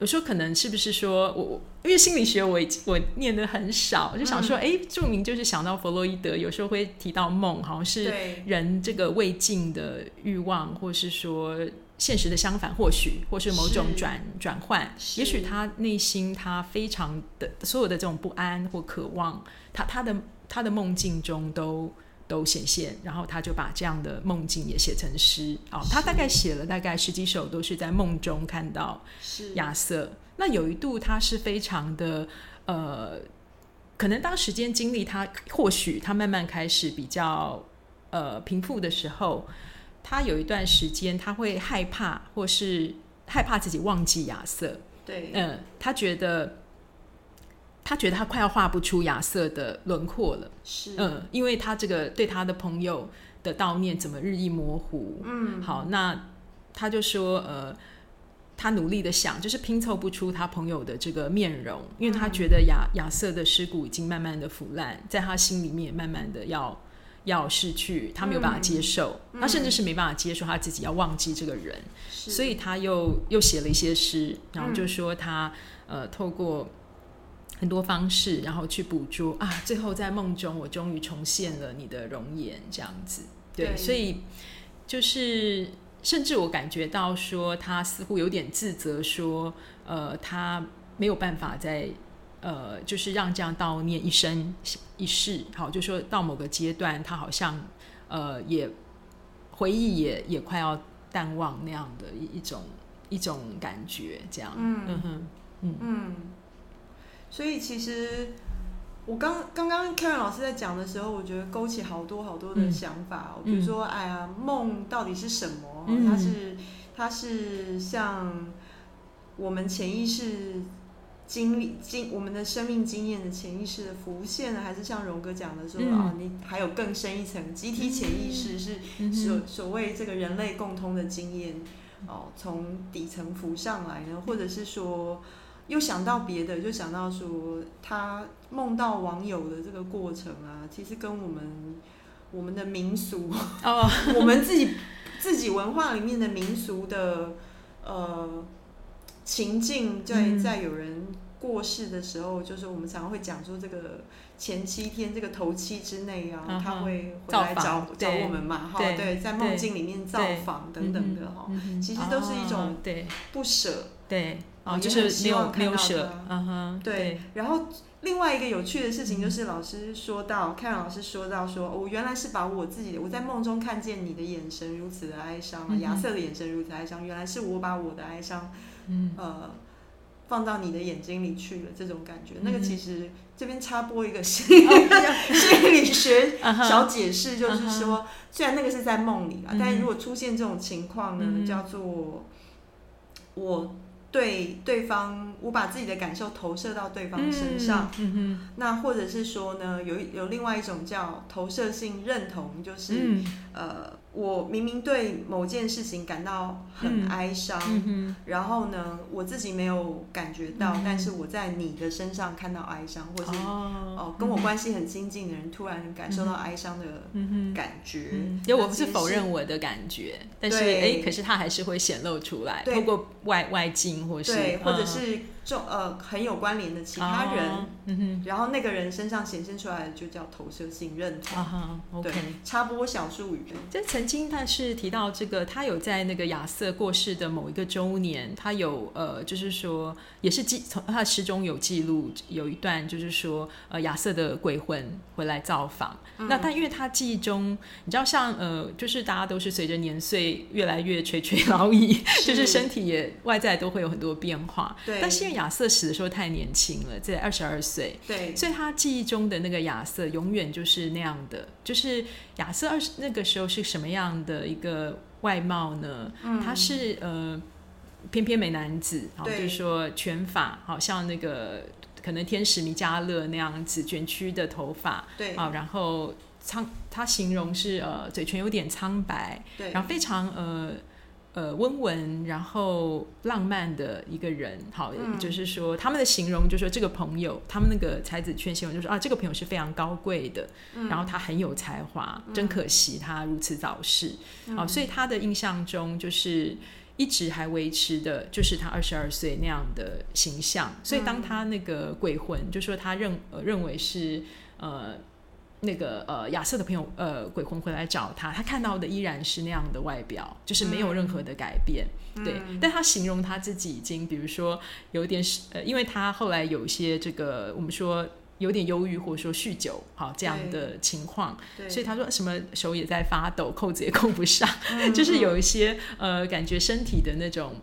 有时候可能是不是说我我因为心理学我我念的很少，就想说哎、诶著名就是想到弗洛伊德，有时候会提到梦，好像是人这个未尽的欲望，或是说现实的相反，或许或是某种转转换，也许他内心他非常的所有的这种不安或渴望，他他的他的梦境中都都显现，然后他就把这样的梦境也写成诗哦，他大概写了大概十几首，都是在梦中看到是亚瑟。那有一度他是非常的呃，可能当时间经历他，或许他慢慢开始比较呃平复的时候，他有一段时间他会害怕，或是害怕自己忘记亚瑟。对嗯，他觉得他觉得他快要画不出亚瑟的轮廓了。是。嗯，因为他这个对他的朋友的悼念怎么日益模糊。嗯。好，那他就说，呃，他努力的想，就是拼凑不出他朋友的这个面容，因为他觉得亚亚瑟的尸骨已经慢慢的腐烂，在他心里面慢慢的要要逝去，他没有办法接受，他甚至是没办法接受他自己要忘记这个人，所以他又又写了一些诗，然后就说他呃透过很多方式，然后去捕捉啊，最后在梦中我终于重现了你的容颜，这样子，对，所以就是。甚至我感觉到说，他似乎有点自责，说，呃，他没有办法在，呃，就是让这样悼念一生一世，好，就说到某个阶段，他好像，呃，也回忆也也快要淡忘那样的一一种一种感觉，这样，嗯哼，嗯。嗯，所以其实。我刚刚刚 Karen 老师在讲的时候，我觉得勾起好多好多的想法。比如说，哎呀，梦到底是什么？它是它是像我们潜意识经历经我们的生命经验的潜意识的浮现呢，还是像荣哥讲的说啊，你还有更深一层集体潜意识是所所谓这个人类共通的经验哦，从底层浮上来呢，或者是说。又想到别的，就想到说他梦到网友的这个过程啊，其实跟我们我们的民俗哦，我们自己自己文化里面的民俗的呃情境，在在有人过世的时候，就是我们常常会讲说这个前七天这个头七之内啊，他会回来找找我们嘛，哈，对，在梦境里面造访等等的哈，其实都是一种不舍，对。哦，就是没有没有舍，嗯哼，对。然后另外一个有趣的事情就是，老师说到，看老师说到，说我原来是把我自己的，我在梦中看见你的眼神如此的哀伤，亚瑟的眼神如此哀伤，原来是我把我的哀伤，嗯，呃，放到你的眼睛里去了，这种感觉。那个其实这边插播一个 心心理学小解释，就是说，虽然那个是在梦里啊，但如果出现这种情况呢，叫做我。对对方，我把自己的感受投射到对方身上，那或者是说呢，有有另外一种叫投射性认同，就是呃。我明明对某件事情感到很哀伤，然后呢，我自己没有感觉到，但是我在你的身上看到哀伤，或是哦，跟我关系很亲近的人突然感受到哀伤的感觉，因为我不是否认我的感觉，但是哎，可是它还是会显露出来，透过外外境或是对或者是。重呃很有关联的其他人，然后那个人身上显现出来的就叫投射性认同。对，插播小术语。这曾经他是提到这个，他有在那个亚瑟过世的某一个周年，他有呃就是说也是记从他的诗中有记录有一段就是说呃亚瑟的鬼魂回来造访。那但因为他记忆中你知道像呃就是大家都是随着年岁越来越垂垂老矣，就是身体也外在都会有很多变化。对，但是。亚瑟死的时候太年轻了，在二十二岁，对，所以他记忆中的那个亚瑟永远就是那样的。就是亚瑟二十那个时候是什么样的一个外貌呢？嗯他是呃翩翩美男子，好，就是说拳法，好像那个可能天使米迦勒那样子卷曲的头发，对，啊，然后苍，他形容是呃嘴唇有点苍白，对，然后非常呃。呃，温文然后浪漫的一个人，好，就是说他们的形容，就是说这个朋友，他们那个才子圈形容，就是啊，这个朋友是非常高贵的，然后他很有才华，真可惜他如此早逝，好，所以他的印象中就是一直还维持的，就是他二十二岁那样的形象，所以当他那个鬼魂，就说他认认为是呃。那个呃，亚瑟的朋友呃，鬼魂回来找他，他看到的依然是那样的外表，就是没有任何的改变。对，但他形容他自己已经，比如说有点呃，因为他后来有一些这个我们说有点忧郁或者说酗酒，好这样的情况，所以他说什么手也在发抖，扣子也扣不上，就是有一些呃，感觉身体的那种。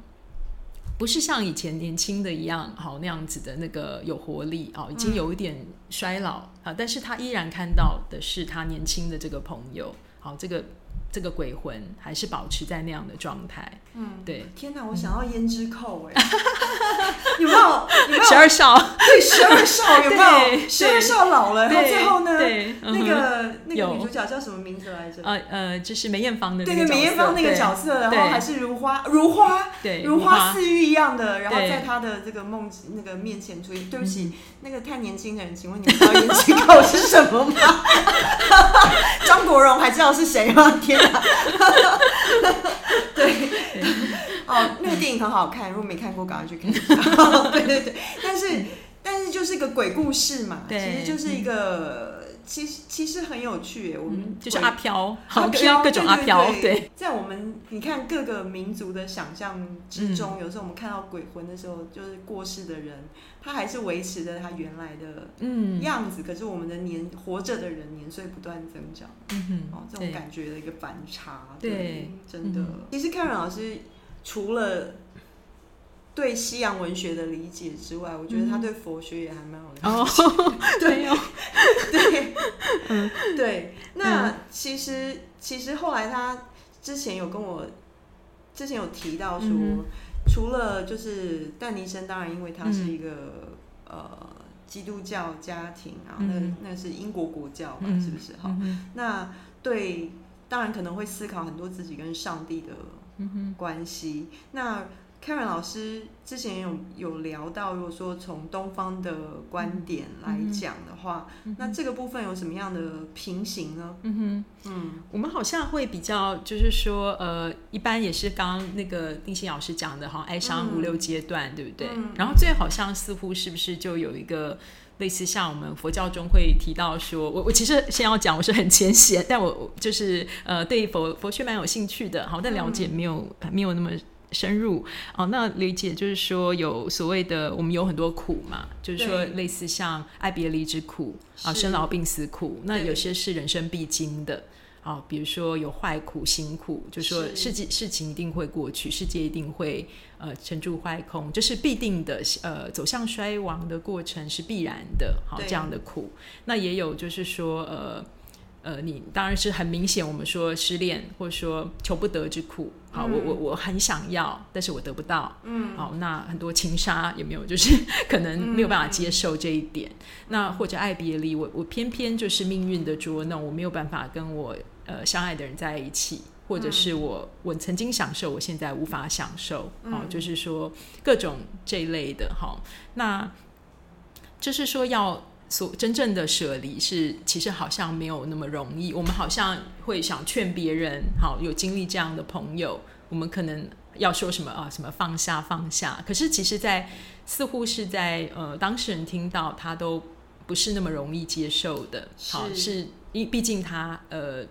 不是像以前年轻的一样，好那样子的那个有活力啊，已经有一点衰老啊，但是他依然看到的是他年轻的这个朋友，好这个这个鬼魂还是保持在那样的状态。嗯，对。天哪，我想要胭脂扣哎，有没有？有没有？十二少，对，十二少 有没有？十二少老了，然后最后呢？那个那个女主角叫什么名字来着？呃呃，就是梅艳芳的对对，梅艳芳那个角色，然后还是如花，如花，对如花似玉一样的，然后在她的这个梦那个面前出现。对不起，那个太年轻的人，请问你们知道延禧口是什么吗？张国荣还知道是谁吗？天哪！对，哦，那个电影很好看，如果没看过，赶快去看。对对对，但是但是就是个鬼故事嘛，其对实就是一个。其实其实很有趣耶，我们嗯就是阿飘，阿好，就是飘各种阿飘，对。对，在我们你看各个民族的想象之中，有时候我们看到鬼魂的时候，就是过世的人，他还是维持着他原来的嗯。样子，可是我们的年活着的人年岁不断增长，嗯哼哦，这对。种感觉的一个反差，对真的。嗯。其实 Karen 老师除了对西洋文学的理解之外，我觉得他对佛学也还蛮有了解。哦，对。哦，对，对。那其实其实后来他之前有跟我之前有提到说，嗯除了就是但尼生，当然因为他是一个、呃基督教家庭啊，嗯那那是英国国教嘛，嗯是不是？哈、嗯那对，当然可能会思考很多自己跟上帝的哼关系。那 Karen 老师之前有有聊到，如果说从东方的观点来讲的话，那这个部分有什么样的平行呢？嗯哼。嗯我们好像会比较，就是说，呃，一般也是刚刚那个定心老师讲的，好像哀伤五六阶段，对不对？嗯然后最好像似乎是不是就有一个类似像我们佛教中会提到说，我我其实先要讲，我是很浅显，但我我就是呃对佛佛学蛮有兴趣的，好，但了解没有、没有那么。深入哦，那理解就是说有所谓的，我们有很多苦嘛，就是说类似像爱别离之苦啊，生老病死苦，那有些是人生必经的。啊，比如说有坏苦、辛苦，就说是事情事情一定会过去，世界一定会呃沉住坏空，这是必定的，呃，走向衰亡的过程是必然的，好对这样的苦。那也有就是说呃。呃，你当然是很明显，我们说失恋或者说求不得之苦，好，我我我很想要，但是我得不到，嗯，好，那很多情杀有没有？就是可能没有办法接受这一点。那或者爱别离，我我偏偏就是命运的捉弄，我没有办法跟我呃相爱的人在一起，或者是我我曾经享受，我现在无法享受，好、就是说各种这一类的，好，那就是说要。所真正的舍离是，其实好像没有那么容易。我们好像会想劝别人，好有经历这样的朋友，我们可能要说什么啊？什么放下放下？可是其实在，似乎是在呃当事人听到他都不是那么容易接受的。好，是是因毕竟他呃，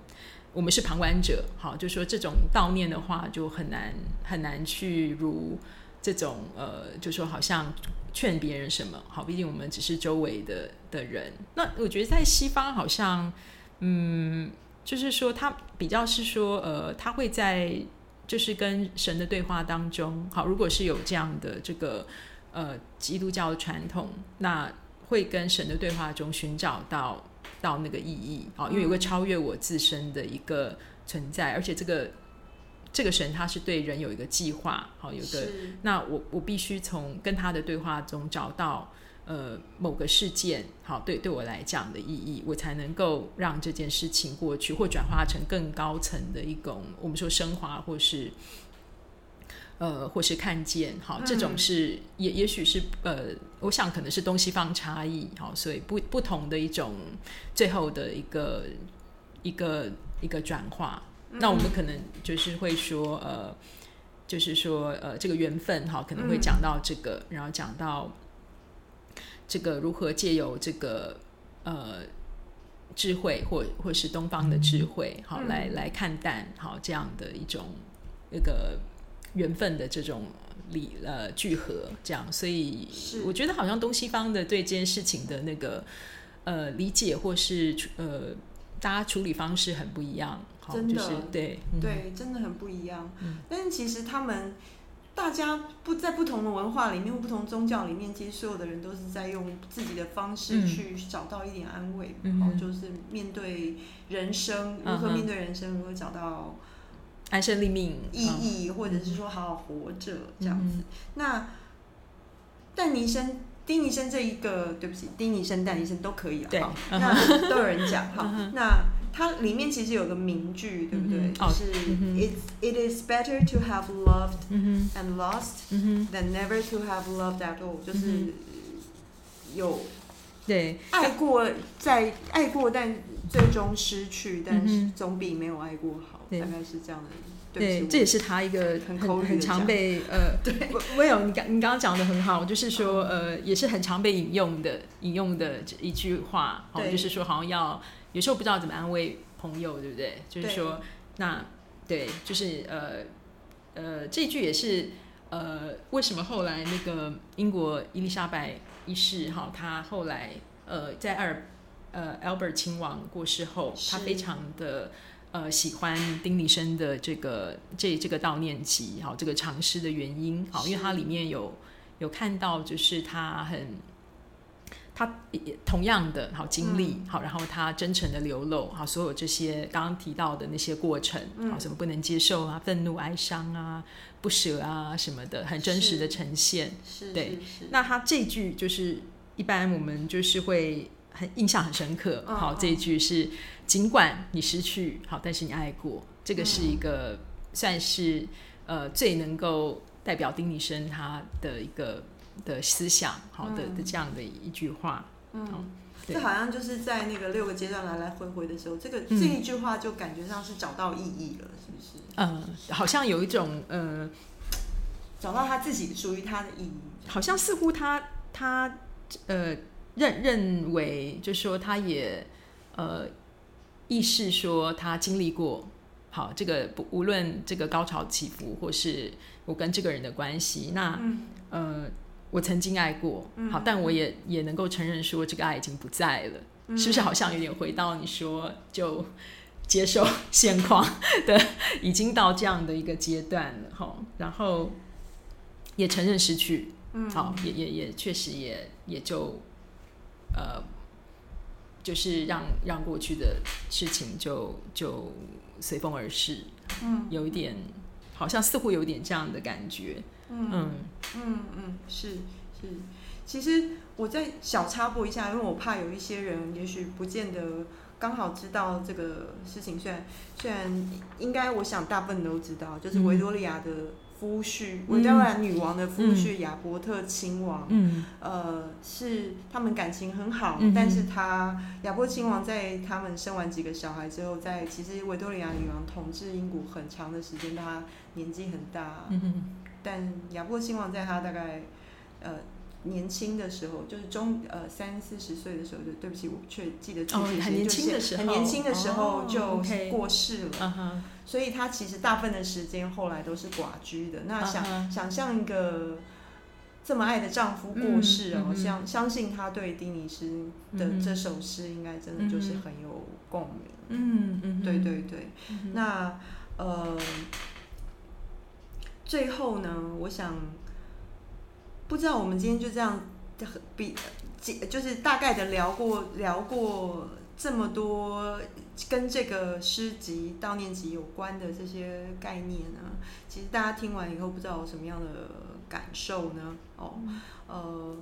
我们是旁观者，好，就说这种悼念的话，就很难很难去如这种呃，就说好像。劝别人什么好？毕竟我们只是周围的的人。那我觉得在西方好像，嗯，就是说他比较是说，呃，他会在就是跟神的对话当中，好，如果是有这样的这个呃基督教的传统，那会跟神的对话中寻找到到那个意义，啊，因为有个超越我自身的一个存在，而且这个。这个神他是对人有一个计划，好有个，那我我必须从跟他的对话中找到呃某个事件，好对对我来讲的意义，我才能够让这件事情过去，或转化成更高层的一种我们说升华，或是呃或是看见，好这种是也也许是呃，我想可能是东西方差异，好，所以不不同的一种最后的一个一个一个转化。那我们可能就是会说，呃，就是说，呃，这个缘分哈，可能会讲到这个，然后讲到这个如何借由这个呃智慧，或或是东方的智慧，好来来看淡好这样的一种那个缘分的这种理呃聚合，这样，所以我觉得好像东西方的对这件事情的那个呃理解，或是呃大家处理方式很不一样。真的、就是、对、嗯、对，真的很不一样。嗯、但是其实他们大家不在不同的文化里面或不同宗教里面，其实所有的人都是在用自己的方式去找到一点安慰，然后、嗯、就是面对人生，如何面对人生，如何找到安身立命意义，或者是说好好活着这样子。那但尼生、丁尼生这一个，对不起，丁尼生、但尼生都可以啊。对那都有人讲哈。那它里面其实有个名句，对不对？是嗯哼。It's it is better to have loved 嗯 and lost，than never to have loved at all，就是嗯有对，爱过，在爱过，但最终失去，但是总比没有爱过好，对大概是这样的。对，这也是他一个很很常被呃，对我有你刚你刚刚讲的很好，就是说呃，也是很常被引用的引用的这一句话，哦，就是说好像要有时候不知道怎么安慰朋友，对不对？就是对说那对，就是呃呃，这句也是呃，为什么后来那个英国伊丽莎白一世哈，她后来呃在阿尔呃 Albert 亲王过世后，她非常的。呃，喜欢丁尼生的这个这这个悼念集，好，这个长诗的原因，好，因为它里面有有看到，就是他很他也同样的好经历，好，然后他真诚的流露，好，所有这些刚刚提到的那些过程，好，什么不能接受啊，愤怒、哀伤啊，不舍啊什么的，很真实的呈现。是对。那他这句就是一般我们就是会很印象很深刻。好，这一句是尽管你失去，好，但是你爱过，这个是一个、算是呃最能够代表丁尼生他的一个的思想，好的、嗯的这样的一句话。嗯，对这好像就是在那个六个阶段来来回回的时候，这个、嗯这一句话就感觉上是找到意义了，是不是？呃，好像有一种呃，找到他自己属于他的意义。好像似乎他他呃认认为，就是说他也呃意识说他经历过，好这个不无论这个高潮起伏，或是我跟这个人的关系，那嗯。呃我曾经爱过，嗯。好，但我也也能够承认说这个爱已经不在了，嗯。是不是好像有点回到你说就。接受现况的，已经到这样的一个阶段了，哈，然后也承认失去，嗯。好，也也也确实也也就呃，就是让让过去的事情就就随风而逝，嗯有一点好像似乎有点这样的感觉，嗯嗯嗯嗯，是是。其实我再小插播一下，因为我怕有一些人也许不见得刚好知道这个事情。虽然虽然应该我想大部分都知道，就是嗯维多利亚的夫婿，嗯维多利亚女王的夫婿亚伯特亲王，嗯。呃，是他们感情很好，嗯但是他亚伯亲王在他们生完几个小孩之后，在其实维多利亚女王统治英国很长的时间，他年纪很大，但亚伯亲王在他大概呃年轻的时候，就是中呃三四十岁的时候，就对不起，我却记得具哦很年轻的时候。很年轻的时候哦就过世了，所以他其实大部分的时间后来都是寡居的。那想、想象一个这么爱的丈夫过世哦，嗯嗯嗯相相信他对丁尼斯的这首诗应该真的就是很有共鸣。嗯嗯，对对对，嗯那呃，最后呢，我想不知道我们今天就这样比就是大概的聊过聊过这么多跟这个诗集悼念集有关的这些概念呢，其实大家听完以后不知道有什么样的感受呢？哦，呃。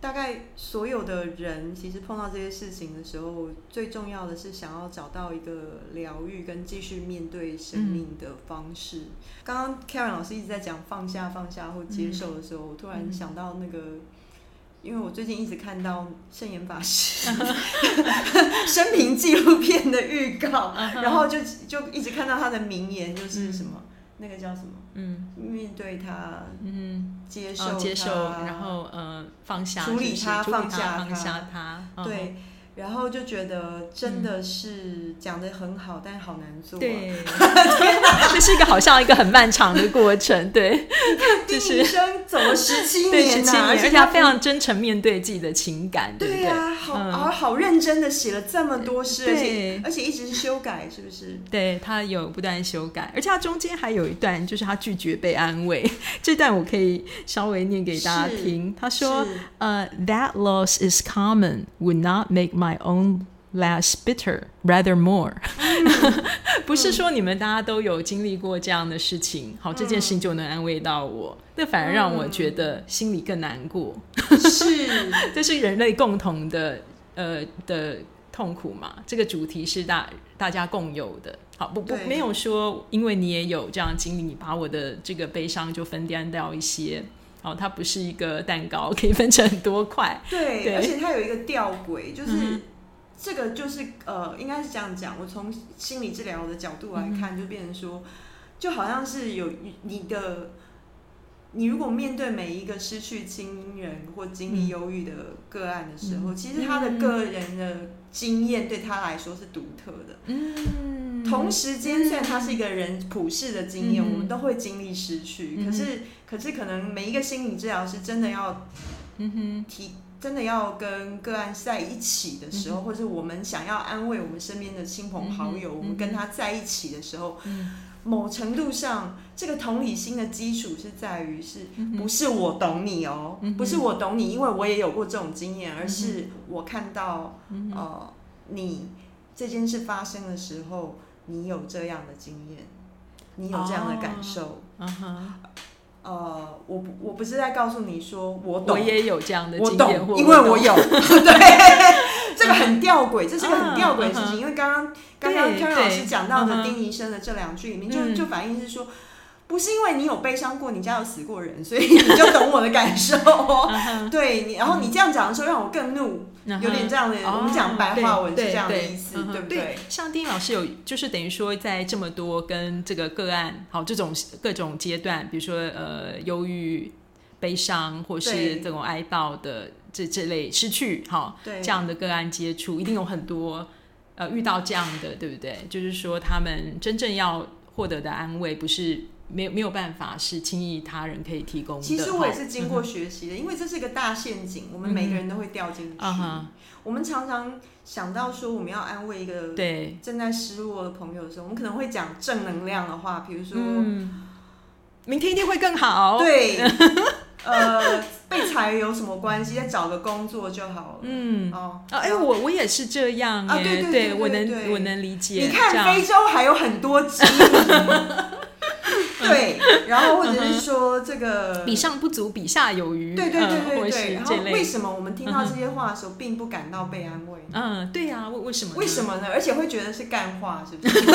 大概所有的人其实碰到这些事情的时候，最重要的是想要找到一个疗愈跟继续面对生命的方式。刚刚 Karen 老师一直在讲放下、放下或接受的时候，我突然想到那个，因为我最近一直看到圣严法师 生平纪录片的预告，然后就就一直看到他的名言，就是什么、那个叫什么？嗯。面对他，嗯，接受、哦接受，然后呃放下，处理它是不是放下它放下它，嗯。对，然后就觉得真的是讲的很好，但好难做、啊。对，这是一个好像一个很漫长的过程，对，就是一生走了十七年呐、七年，而且他他非常真诚面对自己的情感，对不对？对呀、好嗯好好认真的写了这么多诗，而且而且一直是修改，是不是？对他有不断修改，而且他中间还有一段，就是他拒绝被安慰。这段我可以稍微念给大家听。他说是：“呃、t h a t loss is common, would not make my own less bitter, rather more。不是说你们大家都有经历过这样的事情，好，这件事情就能安慰到我，那反而让我觉得心里更难过。是，这是人类共同的呃的痛苦嘛？这个主题是大大家共有的。好，不不，没有说因为你也有这样经历，你把我的这个悲伤就分担掉一些。哦，它不是一个蛋糕，可以分成很多块。对，对而且它有一个吊诡，就是、这个就是呃，应该是这样讲。我从心理治疗的角度来看，就变成说，就好像是有你的，你如果面对每一个失去亲人或经历忧郁的个案的时候，其实他的个人的经验对他来说是独特的。嗯同时间，虽然它是一个人普世的经验，嗯我们都会经历失去，嗯可是可是可能每一个心理治疗师真的要嗯哼，提，真的要跟个案在一起的时候，或者是我们想要安慰我们身边的亲朋好友，嗯我们跟他在一起的时候，嗯某程度上，这个同理心的基础是在于是嗯不是我懂你哦，嗯不是我懂你，因为我也有过这种经验，而是我看到你这件事发生的时候，你有这样的经验，你有这样的感受。呃，我不我不是在告诉你说我懂，我也有这样的我经验，懂，因为我有，对，这个很吊诡，这是个嗯很吊诡的事嗯情。因为刚刚刚刚对 Karen 老师讲到的丁医生的这两句里面，就嗯就反映是说，不是因为你有悲伤过，你家有死过人，所以你就懂我的感受。对你，然后你这样讲的时候，让我更怒，有点这样的，我们讲白话文是这样的意思，对不对？像丁老师有，就是等于说，在这么多跟这个个案，好这种各种阶段，比如说呃忧郁、悲伤，或是对。这种哀悼的这这类失去，好对。这样的个案接触，一定有很多呃遇到这样的，对不对？就是说他们真正要获得的安慰，不是没有没有办法是轻易他人可以提供的。其实我也是经过学习的，因为这是一个大陷阱，我们每个人都会掉进去。我们常常想到说，我们要安慰一个对，正在失落的朋友的时候，我们可能会讲正能量的话，比如说，嗯，明天一定会更好。对，呃，被裁员有什么关系？再找个工作就好了。嗯。哦，啊，哎、我我也是这样耶，啊对对对我能我能理解。你看非洲还有很多基民，对，然后或者是说这个 比上不足，比下有余，对对对对对，然后为什么我们听到这些话的时候，并不感到被安慰呢？嗯，对呀、为为什么？为什么呢？而且会觉得是干话，是不是？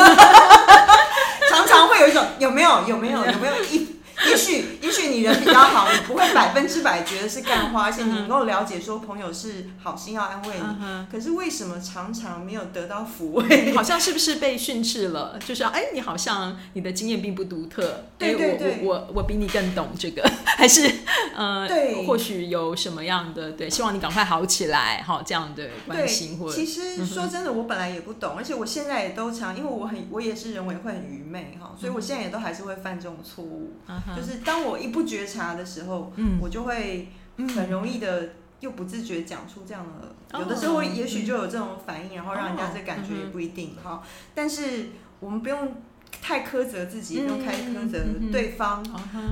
常常会有一种有没有有没有有没有一，也许也许你人比较好，你不会 百分之百觉得是干花，而且你能够了解说朋友是好心要安慰你。嗯可是为什么常常没有得到抚慰？好像是不是被训斥了？就是哎，你好像你的经验并不独特，哎对对对我我比你更懂这个，还是呃，对或许有什么样的对，希望你赶快好起来，好这样的关心或其实说真的，我本来也不懂，而且我现在也都常，因为我很我也是人为会很愚昧哈，所以我现在也都还是会犯这种错误。就是当我一不觉察的时候，嗯我就会很容易的又不自觉讲出这样的，哦有的时候也许就有这种反应，然后让人家这感觉哦也不一定哈。但是我们不用太苛责自己，也不用太苛责对方。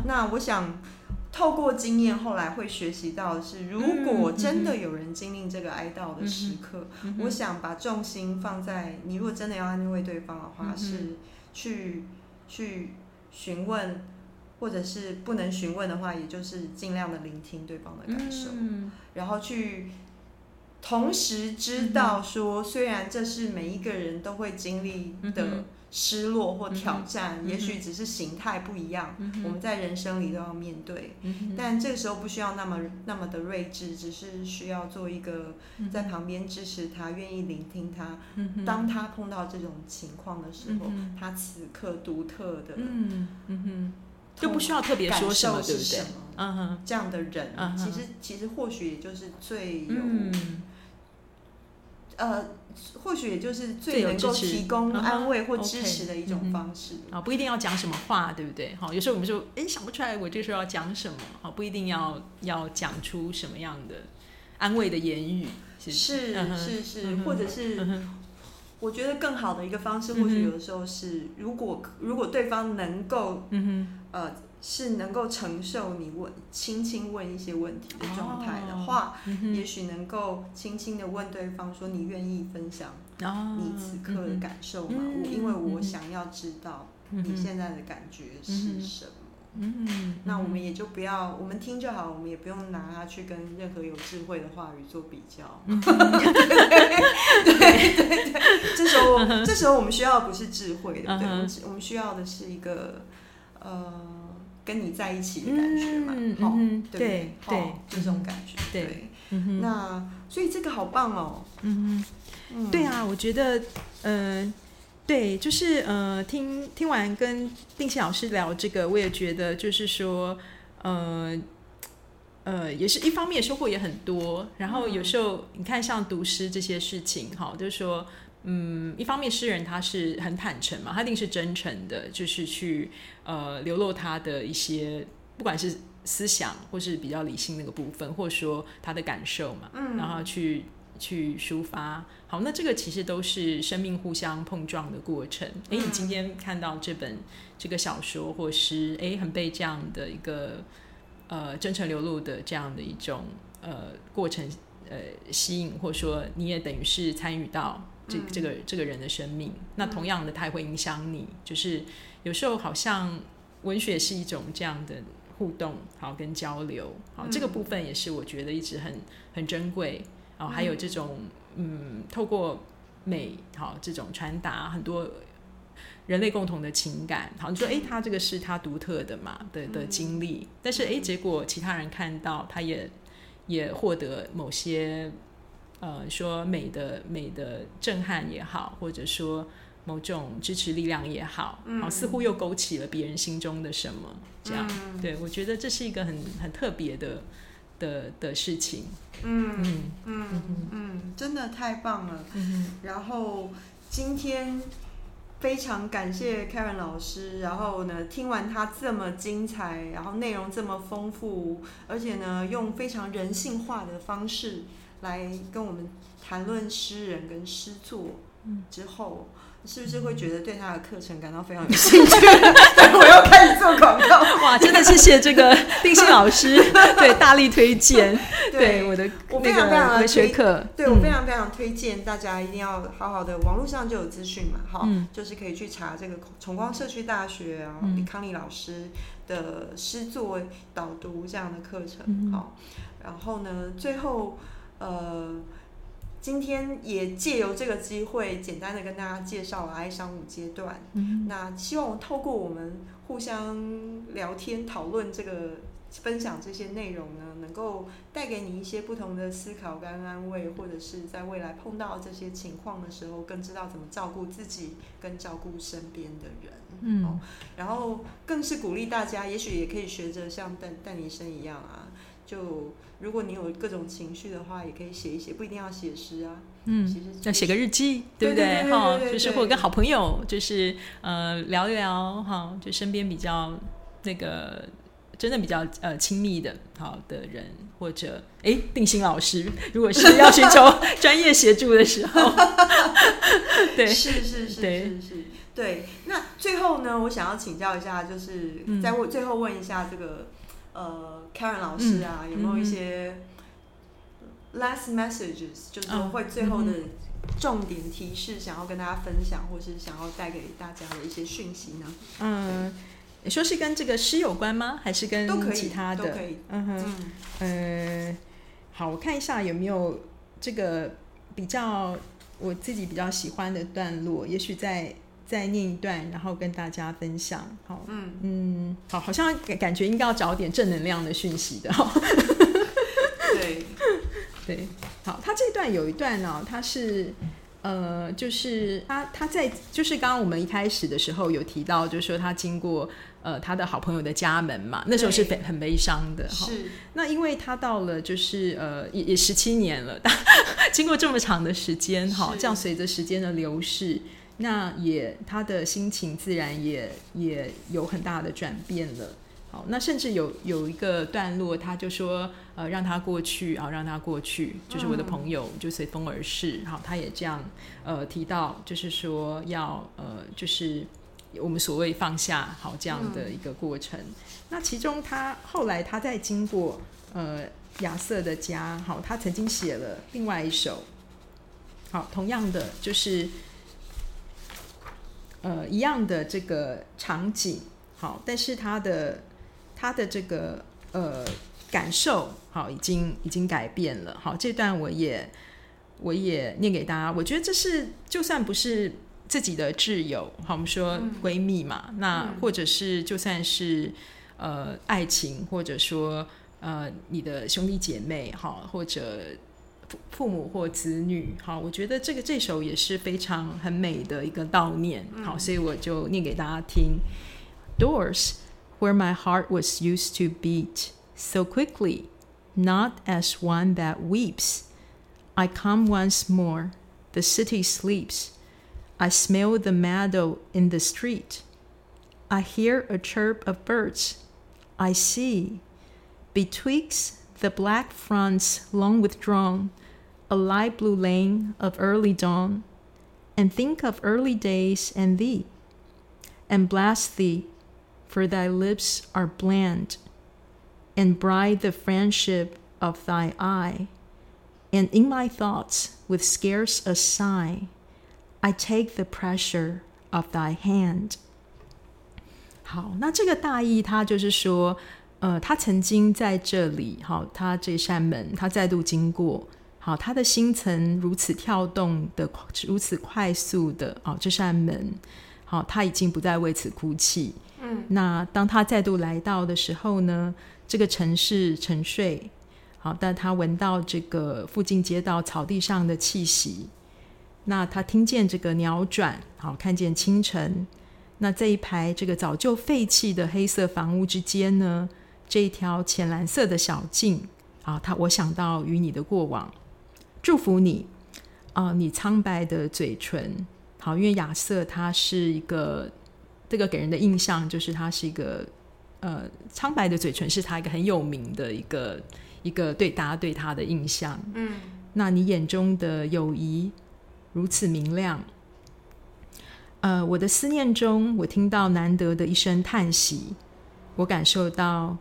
那我想。透过经验，后来会学习到的是，如果真的有人经历这个哀悼的时刻，我想把重心放在你如果真的要安慰对方的话，嗯是去去询问，或者是不能询问的话，也就是尽量的聆听对方的感受，嗯。然后去同时知道说，虽然这是每一个人都会经历的失落或挑战，嗯也许只是形态不一样，嗯我们在人生里都要面对。嗯但这个时候不需要那么那么的睿智，只是需要做一个在旁边支持他，愿意聆听他。嗯当他碰到这种情况的时候，嗯他此刻独特的嗯嗯哼，就不需要特别说什么，对不对？嗯哼，这样的人，其实其实或许也就是最有、嗯。呃，或许也就是最最能够提供安慰或支持的一种方式。啊，不一定要讲什么话，对不对？好，有时候我们说，哎，想不出来我这时候要讲什么，好，不一定要要讲出什么样的安慰的言语，是是是或者是我觉得更好的一个方式，或许有的时候是，如果如果对方能够嗯呃是能够承受你问轻轻问一些问题的状态的话，也许能够轻轻的问对方说：“你愿意分享你此刻的感受吗？”我因为我想要知道你现在的感觉是什么。嗯，那我们也就不要，我们听就好，我们也不用拿它去跟任何有智慧的话语做比较。对对对，这时候这时候我们需要的不是智慧，对不对？我们需要的是一个呃，跟你在一起的感觉嘛，好，对对，这种感觉，对。那所以这个好棒哦，嗯嗯，对啊，我觉得，嗯。对，就是呃，听听完跟定期老师聊这个，我也觉得就是说，呃呃，也是一方面收获也很多。然后有时候你看，像读诗这些事情，哈，就是说，嗯，一方面诗人他是很坦诚嘛，他一定是真诚的，就是去呃流露他的一些，不管是思想或是比较理性那个部分，或者说他的感受嘛，嗯，然后去。去抒发，好，那这个其实都是生命互相碰撞的过程。哎，你今天看到这本这个小说或诗，哎，很被这样的一个呃真诚流露的这样的一种呃过程呃吸引，或者说你也等于是参与到这这个这个人的生命。那同样的，它也会影响你。就是有时候好像文学是一种这样的互动，好跟交流，好这个部分也是我觉得一直很很珍贵。哦，还有这种嗯，透过美好这种传达很多人类共同的情感。好，你说哎，他这个是他独特的嘛的的经历，但是哎，结果其他人看到，他也也获得某些呃说美的美的震撼也好，或者说某种支持力量也好，好，似乎又勾起了别人心中的什么这样。对我觉得这是一个很很特别的。的的事情，嗯嗯嗯真的太棒了。然后今天非常感谢 Karen 老师，然后呢，听完他这么精彩，然后内容这么丰富，而且呢，用非常人性化的方式来跟我们谈论诗人跟诗作，之后。是不是会觉得对他的课程感到非常有兴趣？我要开始做广告。哇！真的谢谢这个 定心老师，对大力推荐，对我的我非常非常的学课，对我非常非常推荐大家一定要好好的，网络上就有资讯嘛，哈，就是可以去查这个崇光社区大学啊，李康利老师的诗作导读这样的课程，好，然后呢，最后呃。今天也借由这个机会，简单的跟大家介绍了哀伤五阶段。嗯那希望透过我们互相聊天讨论这个分享这些内容呢，能够带给你一些不同的思考跟安慰，或者是在未来碰到这些情况的时候，更知道怎么照顾自己跟照顾身边的人。嗯，然后更是鼓励大家，也许也可以学着像邓邓医生一样啊。就如果你有各种情绪的话，也可以写一写，不一定要写诗啊。嗯，要写个日记，对不对？哈，就是或者跟好朋友，就是呃聊一聊哈，就身边比较那个真的比较呃亲密的好的人，或者哎定心老师，如果是要寻求专业协助的时候，对，是是是是是，对。那最后呢，我想要请教一下，就是再问最后问一下这个。呃，Karen 老师啊，有没有一些 last messages，就是会最后的重点提示，想要跟大家分享，或是想要带给大家的一些讯息呢？嗯，你说是跟这个诗有关吗？还是跟其他的？都可以。嗯哼。呃，好，我看一下有没有这个比较我自己比较喜欢的段落，也许在。再念一段，然后跟大家分享。好，嗯嗯，好，好像感感觉应该要找点正能量的讯息的。对 对，好，他这段有一段呢，他是呃，就是他他在就是刚刚我们一开始的时候有提到，就是说他经过呃他的好朋友的家门嘛，那时候是很很悲伤的。是，那因为他到了就是呃也也十七年了，经过这么长的时间，哈，这样随着时间的流逝。那也，他的心情自然也也有很大的转变了。好，那甚至有有一个段落，他就说，呃，让他过去啊，让他过去，就是我的朋友就随风而逝。好，他也这样，呃，提到就是说要，呃，就是我们所谓放下好这样的一个过程。那其中他后来他在经过呃亚瑟的家，好，他曾经写了另外一首，好，同样的就是呃一样的这个场景，好，但是他的他的这个呃感受，好，已经已经改变了。好，这段我也我也念给大家。我觉得这是就算不是自己的挚友，好，我们说闺蜜嘛，那或者是就算是呃爱情，或者说呃你的兄弟姐妹，好，或者父父母或子女，好，我觉得这个这首也是非常很美的一个悼念，好，所以我就念给大家听。Doors where my heart was used to beat so quickly, not as one that weeps. I come once more, the city sleeps. I smell the meadow in the street. I hear a chirp of birds. I see, betwixt the black fronts long withdrawn, a light blue lane of early dawn, and think of early days and thee, and bless thee, for thy lips are bland, and bright the friendship of thy eye, and in my thoughts, with scarce a sigh, I take the pressure of thy hand. 好，那这个大意，他就是说，呃，他曾经在这里，好，他这扇门，他再度经过， 好，他的心层如此跳动的，如此快速的，哦，这扇门，好，他已经不再为此哭泣。嗯，那当他再度来到的时候呢，这个城市沉睡，好，但他闻到这个附近街道草地上的气息，那他听见这个鸟转，好，看见清晨。那这一排这个早就废弃的黑色房屋之间呢，这一条浅蓝色的小径啊，他我想到与你的过往，祝福你啊，你苍白的嘴唇，好，因为亚瑟他是一个这个给人的印象就是他是一个呃苍白的嘴唇是他一个很有名的一个一个对大家对他的印象，嗯，那你眼中的友谊如此明亮。呃，我的思念中，我听到难得的一声叹息，我感受到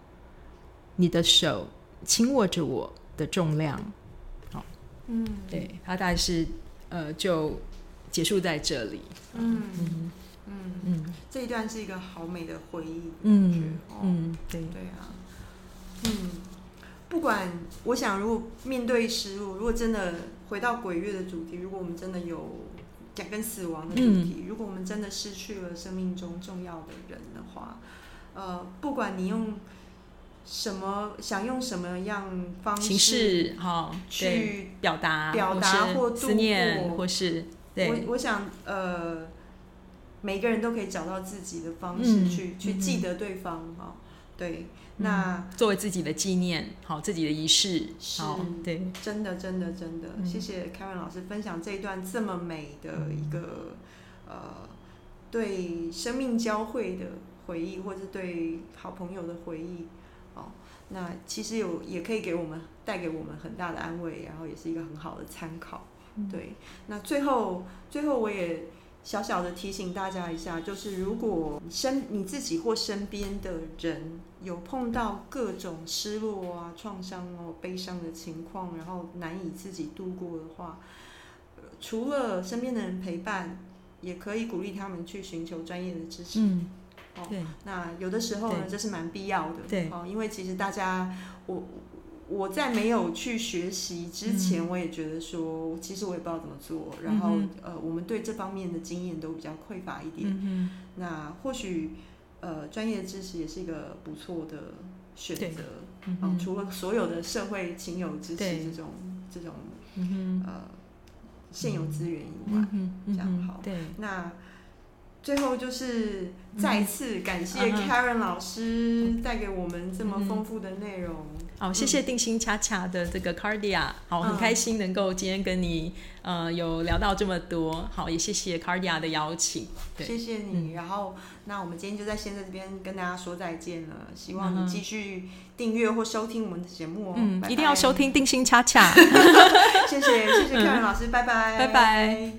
你的手轻握着我的重量。好，嗯，对，它大概是呃，就结束在这里。嗯。嗯。嗯。嗯，这一段是一个好美的回忆。嗯嗯，对。对啊，嗯，不管我想，如果面对失落，如果真的回到鬼月的主题，如果我们真的有。讲跟死亡的主题，如果我们真的失去了生命中重要的人的话，呃，不管你用什么，想用什么样方式哈去表达、表达或思念，或是我我想呃，每个人都可以找到自己的方式去去记得对方哈，对。那作为自己的纪念，好，自己的仪式，好，对，真的，真的，真的，谢谢 Kevin 老师分享这一段这么美的一个呃，对生命交汇的回忆，或者对好朋友的回忆，哦，那其实有也可以给我们带给我们很大的安慰，然后也是一个很好的参考，对。那最后，最后我也。小小的提醒大家一下，就是如果身你自己或身边的人有碰到各种失落啊、创伤哦、悲伤的情况，然后难以自己度过的话，除了身边的人陪伴，也可以鼓励他们去寻求专业的支持。嗯，对。那有的时候呢，这是蛮必要的。对。哦，因为其实大家我。我在没有去学习之前，我也觉得说，其实我也不知道怎么做。然后，呃，我们对这方面的经验都比较匮乏一点。那或许，呃，专业知识也是一个不错的选择。嗯，除了所有的社会亲友支持这种这种呃现有资源以外，这样好。对，那。最后就是再次感谢 Karen 老师带给我们这么丰富的内容。好，谢谢定心恰恰的这个 Cardia，好，很开心能够今天跟你呃有聊到这么多。好，也谢谢 Cardia 的邀请。谢谢你。然后，那我们今天就在现在这边跟大家说再见了。希望你继续订阅或收听我们的节目哦。嗯，一定要收听定心恰恰。谢谢谢谢 Karen 老师，拜拜拜拜。